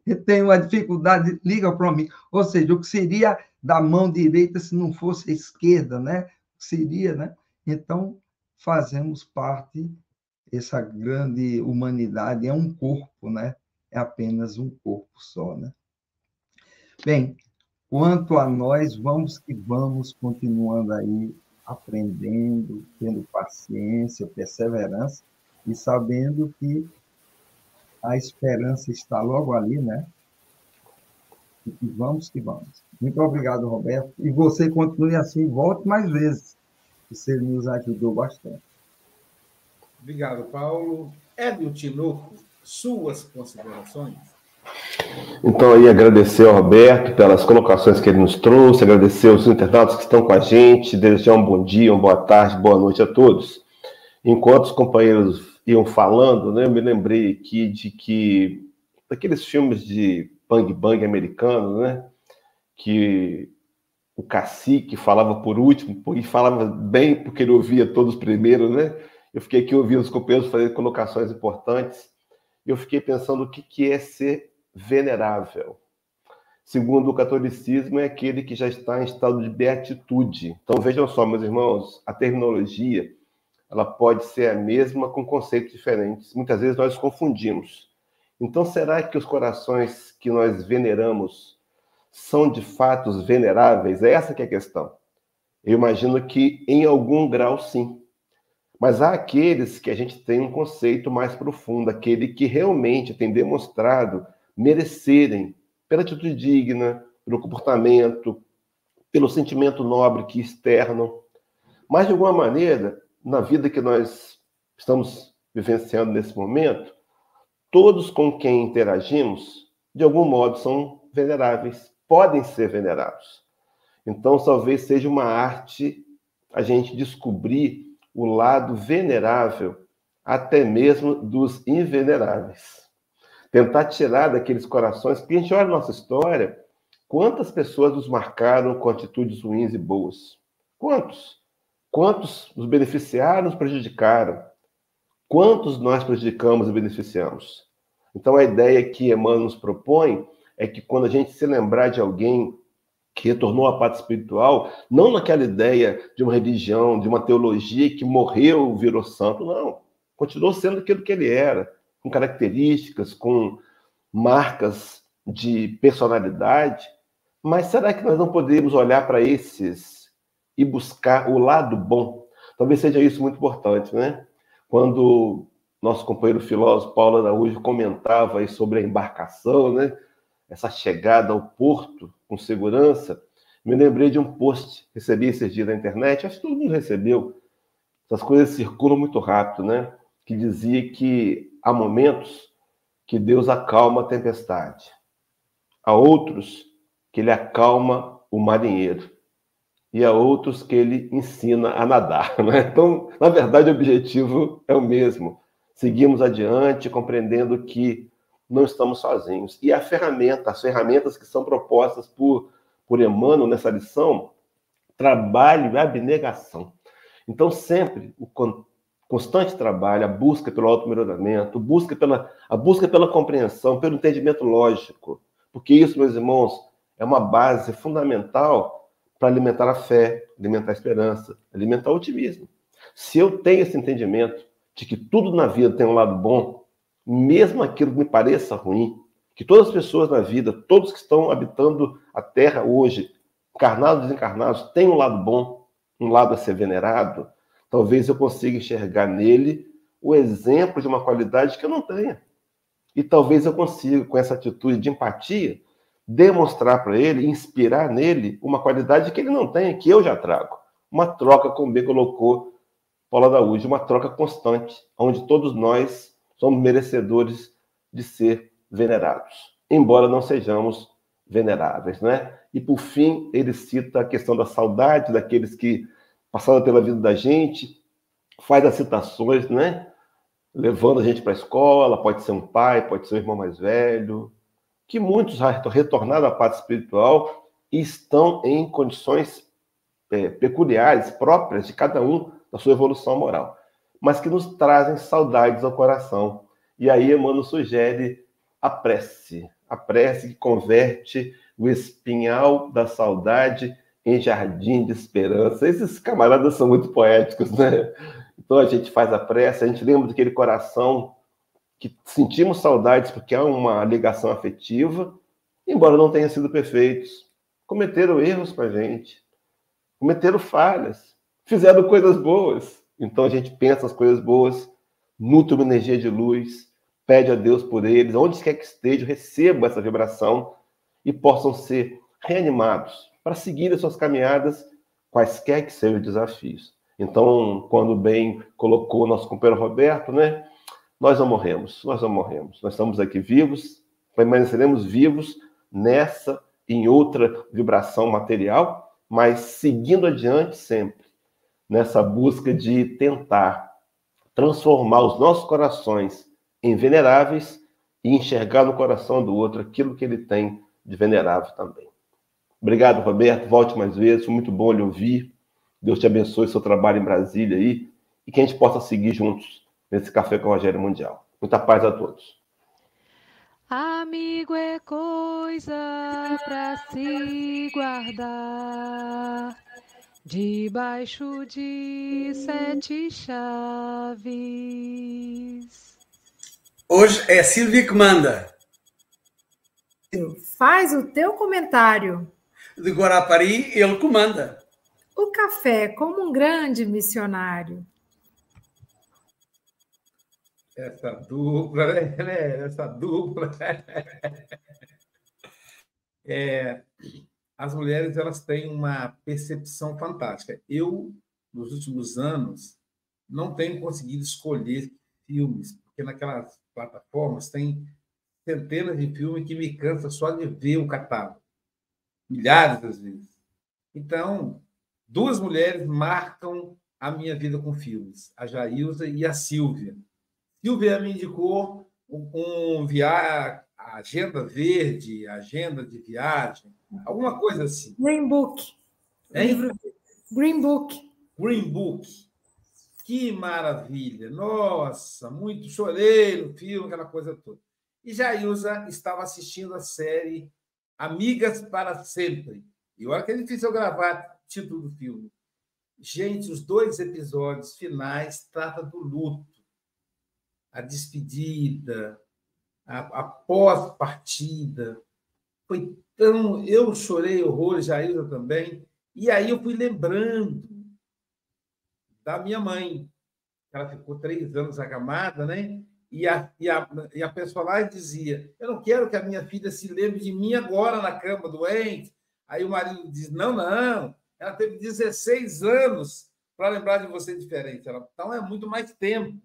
Eu tenho uma dificuldade, liga para mim. Ou seja, o que seria da mão direita se não fosse a esquerda, né? Seria, né? Então, fazemos parte, essa grande humanidade é um corpo, né? É apenas um corpo só, né? Bem, quanto a nós, vamos que vamos continuando aí aprendendo, tendo paciência, perseverança e sabendo que a esperança está logo ali, né? E que vamos que vamos. Muito obrigado, Roberto. E você continue assim, volte mais vezes. Você nos ajudou bastante. Obrigado, Paulo. Hélio Tinoco, suas considerações? Então, aí agradecer ao Roberto pelas colocações que ele nos trouxe, agradecer aos internautas que estão com a gente, desejar um bom dia, uma boa tarde, boa noite a todos. Enquanto os companheiros iam falando, né, eu me lembrei aqui de que daqueles filmes de bang bang americano, né, que o cacique falava por último e falava bem porque ele ouvia todos primeiro, né? Eu fiquei aqui ouvindo os companheiros fazer colocações importantes eu fiquei pensando o que, que é ser venerável. Segundo o catolicismo, é aquele que já está em estado de beatitude. Então vejam só, meus irmãos, a terminologia ela pode ser a mesma com conceitos diferentes. Muitas vezes nós confundimos. Então, será que os corações que nós veneramos são de fato veneráveis? É essa que é a questão. Eu imagino que em algum grau sim. Mas há aqueles que a gente tem um conceito mais profundo, aquele que realmente tem demonstrado merecerem, pela atitude digna, pelo comportamento, pelo sentimento nobre que externam. Mas, de alguma maneira, na vida que nós estamos vivenciando nesse momento, todos com quem interagimos, de algum modo, são veneráveis, podem ser venerados. Então, talvez seja uma arte a gente descobrir o lado venerável até mesmo dos inveneráveis. Tentar tirar daqueles corações, porque a gente olha a nossa história, quantas pessoas nos marcaram com atitudes ruins e boas? Quantos? Quantos nos beneficiaram, nos prejudicaram? Quantos nós prejudicamos e beneficiamos? Então, a ideia que Emmanuel nos propõe é que quando a gente se lembrar de alguém que retornou à pátria espiritual, não naquela ideia de uma religião, de uma teologia que morreu, virou santo, não. Continuou sendo aquilo que ele era, com características, com marcas de personalidade. Mas será que nós não podemos olhar para esses e buscar o lado bom. Talvez seja isso muito importante, né? Quando nosso companheiro filósofo Paulo Araújo comentava sobre a embarcação, né? Essa chegada ao porto com segurança. Me lembrei de um post que recebi esses dias na internet, acho que todo mundo recebeu. Essas coisas circulam muito rápido, né? Que dizia que há momentos que Deus acalma a tempestade. Há outros que ele acalma o marinheiro e a outros que ele ensina a nadar. Né? Então, na verdade, o objetivo é o mesmo. Seguimos adiante, compreendendo que não estamos sozinhos. E a ferramenta, as ferramentas que são propostas por, por Emmanuel nessa lição, trabalho e abnegação. Então, sempre o constante trabalho, a busca pelo auto-melhoramento, busca pela, a busca pela compreensão, pelo entendimento lógico, porque isso, meus irmãos, é uma base fundamental para alimentar a fé, alimentar a esperança, alimentar o otimismo. Se eu tenho esse entendimento de que tudo na vida tem um lado bom, mesmo aquilo que me pareça ruim, que todas as pessoas na vida, todos que estão habitando a Terra hoje, encarnados e desencarnados, têm um lado bom, um lado a ser venerado, talvez eu consiga enxergar nele o exemplo de uma qualidade que eu não tenha. E talvez eu consiga, com essa atitude de empatia, demonstrar para ele, inspirar nele uma qualidade que ele não tem, que eu já trago. Uma troca, como bem colocou Paulo Araújo, uma troca constante, onde todos nós somos merecedores de ser venerados, embora não sejamos veneráveis, né? E por fim, ele cita a questão da saudade daqueles que passaram pela vida da gente, faz as citações, né? Levando a gente para a escola, pode ser um pai, pode ser um irmão mais velho, que muitos retornaram à parte espiritual e estão em condições é, peculiares, próprias de cada um da sua evolução moral, mas que nos trazem saudades ao coração. E aí Emmanuel sugere a prece, a prece que converte o espinhal da saudade em jardim de esperança. Esses camaradas são muito poéticos, né? Então a gente faz a prece, a gente lembra daquele coração que sentimos saudades porque há uma ligação afetiva, embora não tenham sido perfeitos. Cometeram erros com a gente, cometeram falhas, fizeram coisas boas. Então a gente pensa as coisas boas, nutre uma energia de luz, pede a Deus por eles, onde quer que estejam, recebam essa vibração e possam ser reanimados para seguir as suas caminhadas, quaisquer que sejam os desafios. Então, quando bem colocou nosso companheiro Roberto, né? nós não morremos, nós não morremos. Nós estamos aqui vivos, permaneceremos vivos nessa e em outra vibração material, mas seguindo adiante sempre, nessa busca de tentar transformar os nossos corações em veneráveis e enxergar no coração do outro aquilo que ele tem de venerável também. Obrigado, Roberto. Volte mais vezes. Foi muito bom lhe ouvir. Deus te abençoe seu trabalho em Brasília aí e que a gente possa seguir juntos nesse Café com o Rogério Mundial. Muita paz a todos. Amigo é coisa para se guardar debaixo de sete chaves. Hoje é Silvia que manda. Faz o teu comentário. De Guarapari, ele comanda. O café como um grande missionário essa dupla, né? Essa dupla. É, as mulheres elas têm uma percepção fantástica. Eu, nos últimos anos, não tenho conseguido escolher filmes, porque naquelas plataformas tem centenas de filmes que me cansa só de ver o catálogo. Milhares das vezes. Então, duas mulheres marcam a minha vida com filmes, a Jailza e a Silvia. Silvia me indicou um, um via... agenda verde, agenda de viagem, alguma coisa assim. Green Book. Hein? Green Book. Green Book. Que maravilha! Nossa, muito chorei no filme, aquela coisa toda. E Jailza estava assistindo a série Amigas para Sempre. E olha que é difícil eu gravar o título do filme. Gente, os dois episódios finais tratam do luto a despedida, a, a pós-partida. Foi tão. Eu chorei horrores, Jailda também. E aí eu fui lembrando da minha mãe, ela ficou três anos acamada, né? E a, e, a, e a pessoa lá dizia: Eu não quero que a minha filha se lembre de mim agora na cama doente. Aí o marido diz: Não, não, ela teve 16 anos para lembrar de você diferente. Ela, então é muito mais tempo.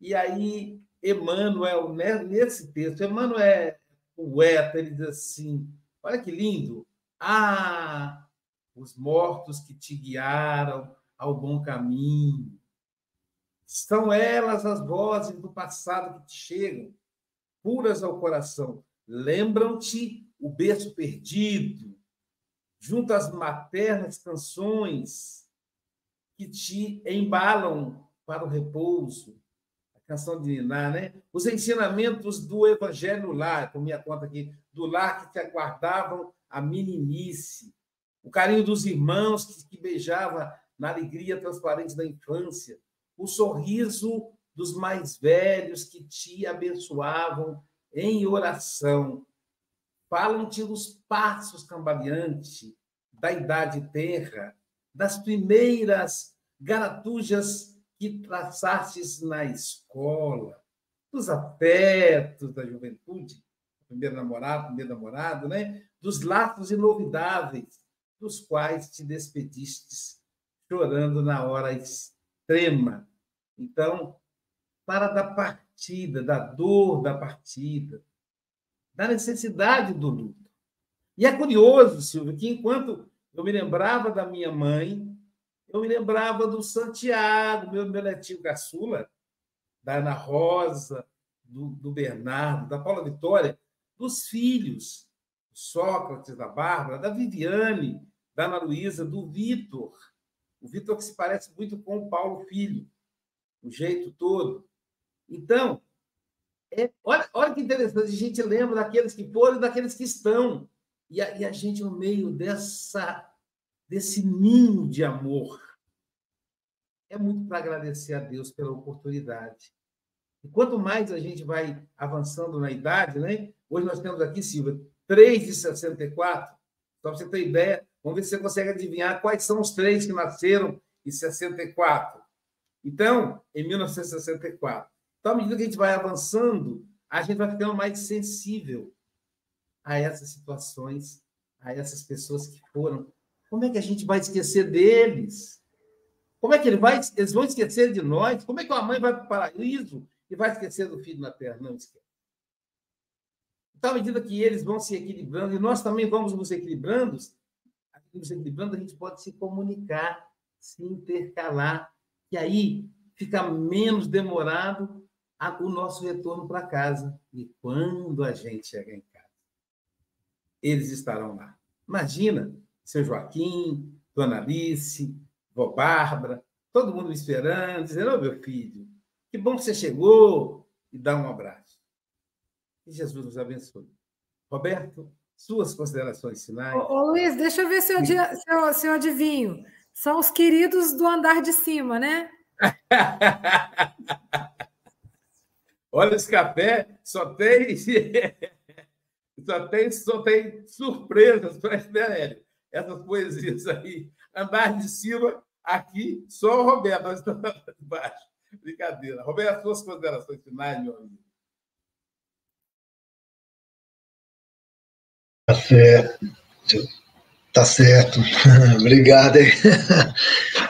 E aí, Emmanuel, né, nesse texto, Emmanuel é poeta, ele diz assim: Olha que lindo. Ah, os mortos que te guiaram ao bom caminho são elas as vozes do passado que te chegam, puras ao coração. Lembram-te o berço perdido, junto às maternas canções que te embalam para o repouso. A canção de Niná, né? Os ensinamentos do Evangelho lar, com minha conta aqui, do lar que te aguardavam a meninice. O carinho dos irmãos que, que beijava na alegria transparente da infância o sorriso dos mais velhos que te abençoavam em oração. Falam-te dos passos cambaleantes da idade terra, das primeiras garatujas que traçastes na escola, dos afetos da juventude, primeiro namorado, primeiro namorado, né? dos laços inovidáveis, dos quais te despedistes, chorando na hora extrema. Então, para da partida, da dor da partida, da necessidade do luto. E é curioso, Silvio, que enquanto eu me lembrava da minha mãe, eu me lembrava do Santiago, meu, meu netinho caçula, da Ana Rosa, do, do Bernardo, da Paula Vitória, dos filhos, do Sócrates, da Bárbara, da Viviane, da Ana Luísa, do Vitor, o Vitor que se parece muito com o Paulo Filho, o jeito todo. Então, é, olha, olha que interessante, a gente lembra daqueles que foram e daqueles que estão. E a, e a gente, no meio dessa, desse ninho de amor, é muito para agradecer a Deus pela oportunidade. E quanto mais a gente vai avançando na idade, né? Hoje nós temos aqui, Silvia, 3 de 64. Só para você ter ideia, Vamos ver se você consegue adivinhar quais são os três que nasceram em 64. Então, em 1964. Então, à medida que a gente vai avançando, a gente vai ficando mais sensível a essas situações, a essas pessoas que foram. Como é que a gente vai esquecer deles? Como é que ele vai, eles vão esquecer de nós? Como é que uma mãe vai para o paraíso e vai esquecer do filho na terra? Não esquece. Então, à medida que eles vão se equilibrando, e nós também vamos nos equilibrando, nos equilibrando, a gente pode se comunicar, se intercalar, e aí fica menos demorado o nosso retorno para casa. E quando a gente chegar em casa, eles estarão lá. Imagina, seu Joaquim, Dona Alice, Vó Bárbara, todo mundo esperando, dizendo: Ô oh, meu filho, que bom que você chegou, e dá um abraço. Que Jesus nos abençoe. Roberto, suas considerações finais. Ô, ô Luiz, deixa eu ver se eu, se, eu, se eu adivinho. São os queridos do andar de cima, né? Olha, esse café só tem só tem, só tem surpresas para Esperélio. Essas poesias aí. Andar de cima, aqui, só o Roberto, nós estamos embaixo. Brincadeira. Roberto, suas considerações finais, meu amigo. Tá certo. Tá certo. Obrigado.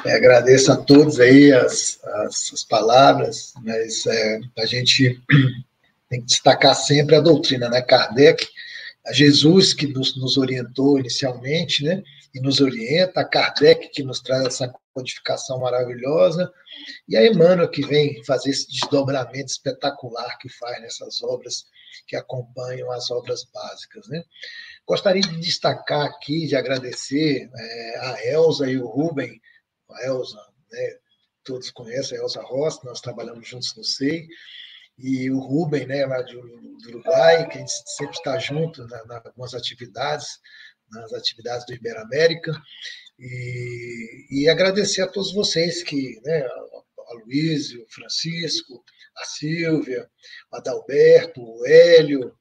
É, agradeço a todos aí as, as, as palavras, mas é, a gente tem que destacar sempre a doutrina, né? Kardec, a Jesus que nos, nos orientou inicialmente, né? E nos orienta, a Kardec que nos traz essa codificação maravilhosa, e a Emmanuel que vem fazer esse desdobramento espetacular que faz nessas obras que acompanham as obras básicas. Né? Gostaria de destacar aqui, de agradecer é, a Elza e o Rubem, a Elza, né, todos conhecem a Elza Rossi, nós trabalhamos juntos no SEI, e o Rubem, né, lá do, do Uruguai, que a gente sempre está junto na, na, algumas atividades, nas atividades do Iberoamérica, e, e agradecer a todos vocês que, né, a Luiz, o Francisco, a Silvia, o Adalberto, o Hélio,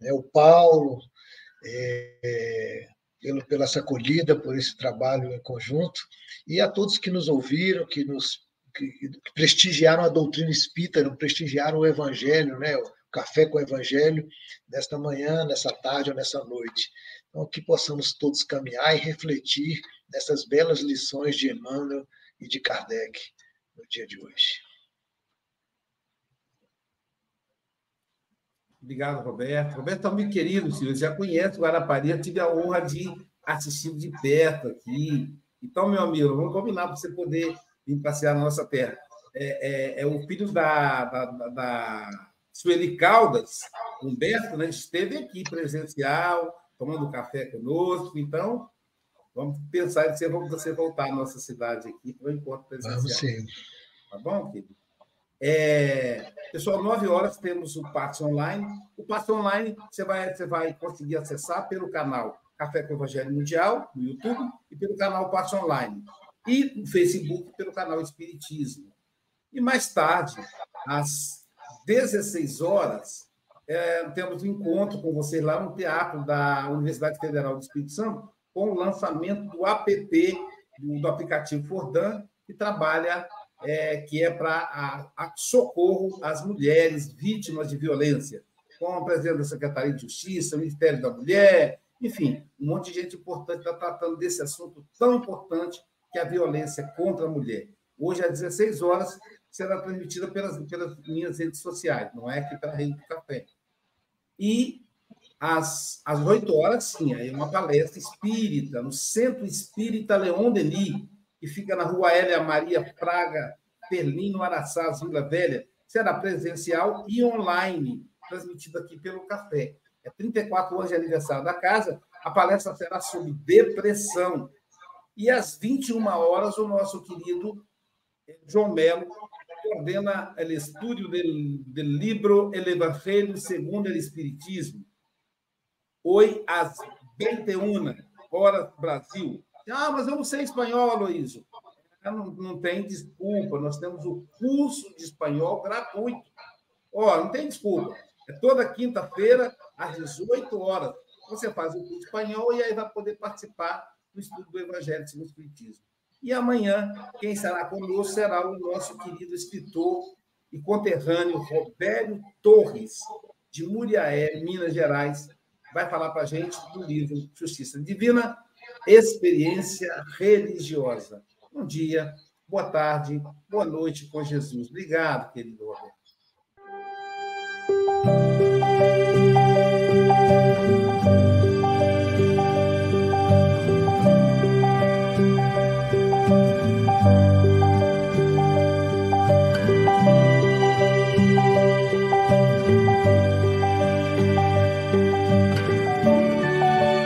né, o Paulo, é, pelo, pela essa acolhida, por esse trabalho em conjunto, e a todos que nos ouviram, que nos que, prestigiaram a doutrina espírita, prestigiaram o evangelho, né? o café com o evangelho, nesta manhã, nessa tarde ou nessa noite. Então, que possamos todos caminhar e refletir nessas belas lições de Emmanuel e de Kardec no dia de hoje. Obrigado, Roberto. Roberto é um amigo querido, senhor. Já conhece o Guarapari, eu tive a honra de assistir de perto aqui. Então, meu amigo, vamos combinar para você poder vir passear na nossa terra. É, é, é o filho da, da, da Sueli Caldas, Humberto, né? esteve aqui presencial, tomando café conosco. Então, vamos pensar em você voltar à nossa cidade aqui para o encontro presencial. Vamos sim. Tá bom, querido? É, pessoal, nove horas temos o passe online. O passe online você vai, você vai conseguir acessar pelo canal Café com Evangelho Mundial, no YouTube, e pelo canal Passe Online. E no Facebook, pelo canal Espiritismo. E mais tarde, às 16 horas, é, temos um encontro com vocês lá no Teatro da Universidade Federal do Espírito Santo, com o lançamento do app, do, do aplicativo Fordan, que trabalha é, que é para socorro às mulheres vítimas de violência, com a presença da Secretaria de Justiça, Ministério da Mulher, enfim, um monte de gente importante está tratando desse assunto tão importante que é a violência contra a mulher. Hoje, às 16 horas, será transmitida pelas, pelas minhas redes sociais, não é aqui pela Rede do Café. E às, às 8 horas, sim, aí é uma palestra espírita, no Centro Espírita Leon Denis, que fica na rua Hélia Maria Praga, Perlino, Araçás, Vila Velha, será presencial e online, transmitido aqui pelo Café. É 34 anos de aniversário da casa. A palestra será sobre depressão. E às 21 horas, o nosso querido João Melo coordena o estudo do, livro El Evangelho segundo o Espiritismo. Hoje, às 21 horas, Brasil, ah, mas eu não sei espanhol, Aloysio. Não, não tem desculpa, nós temos o curso de espanhol gratuito. Ó, não tem desculpa. É toda quinta-feira, às 18 horas. Você faz o curso de espanhol e aí vai poder participar do estudo do Evangelho no Espiritismo. E amanhã, quem estará conosco será o nosso querido escritor e conterrâneo Robério Torres, de Muriaé, Minas Gerais, vai falar para a gente do livro Justiça Divina, experiência religiosa. Bom dia, boa tarde, boa noite com Jesus. Obrigado, querido.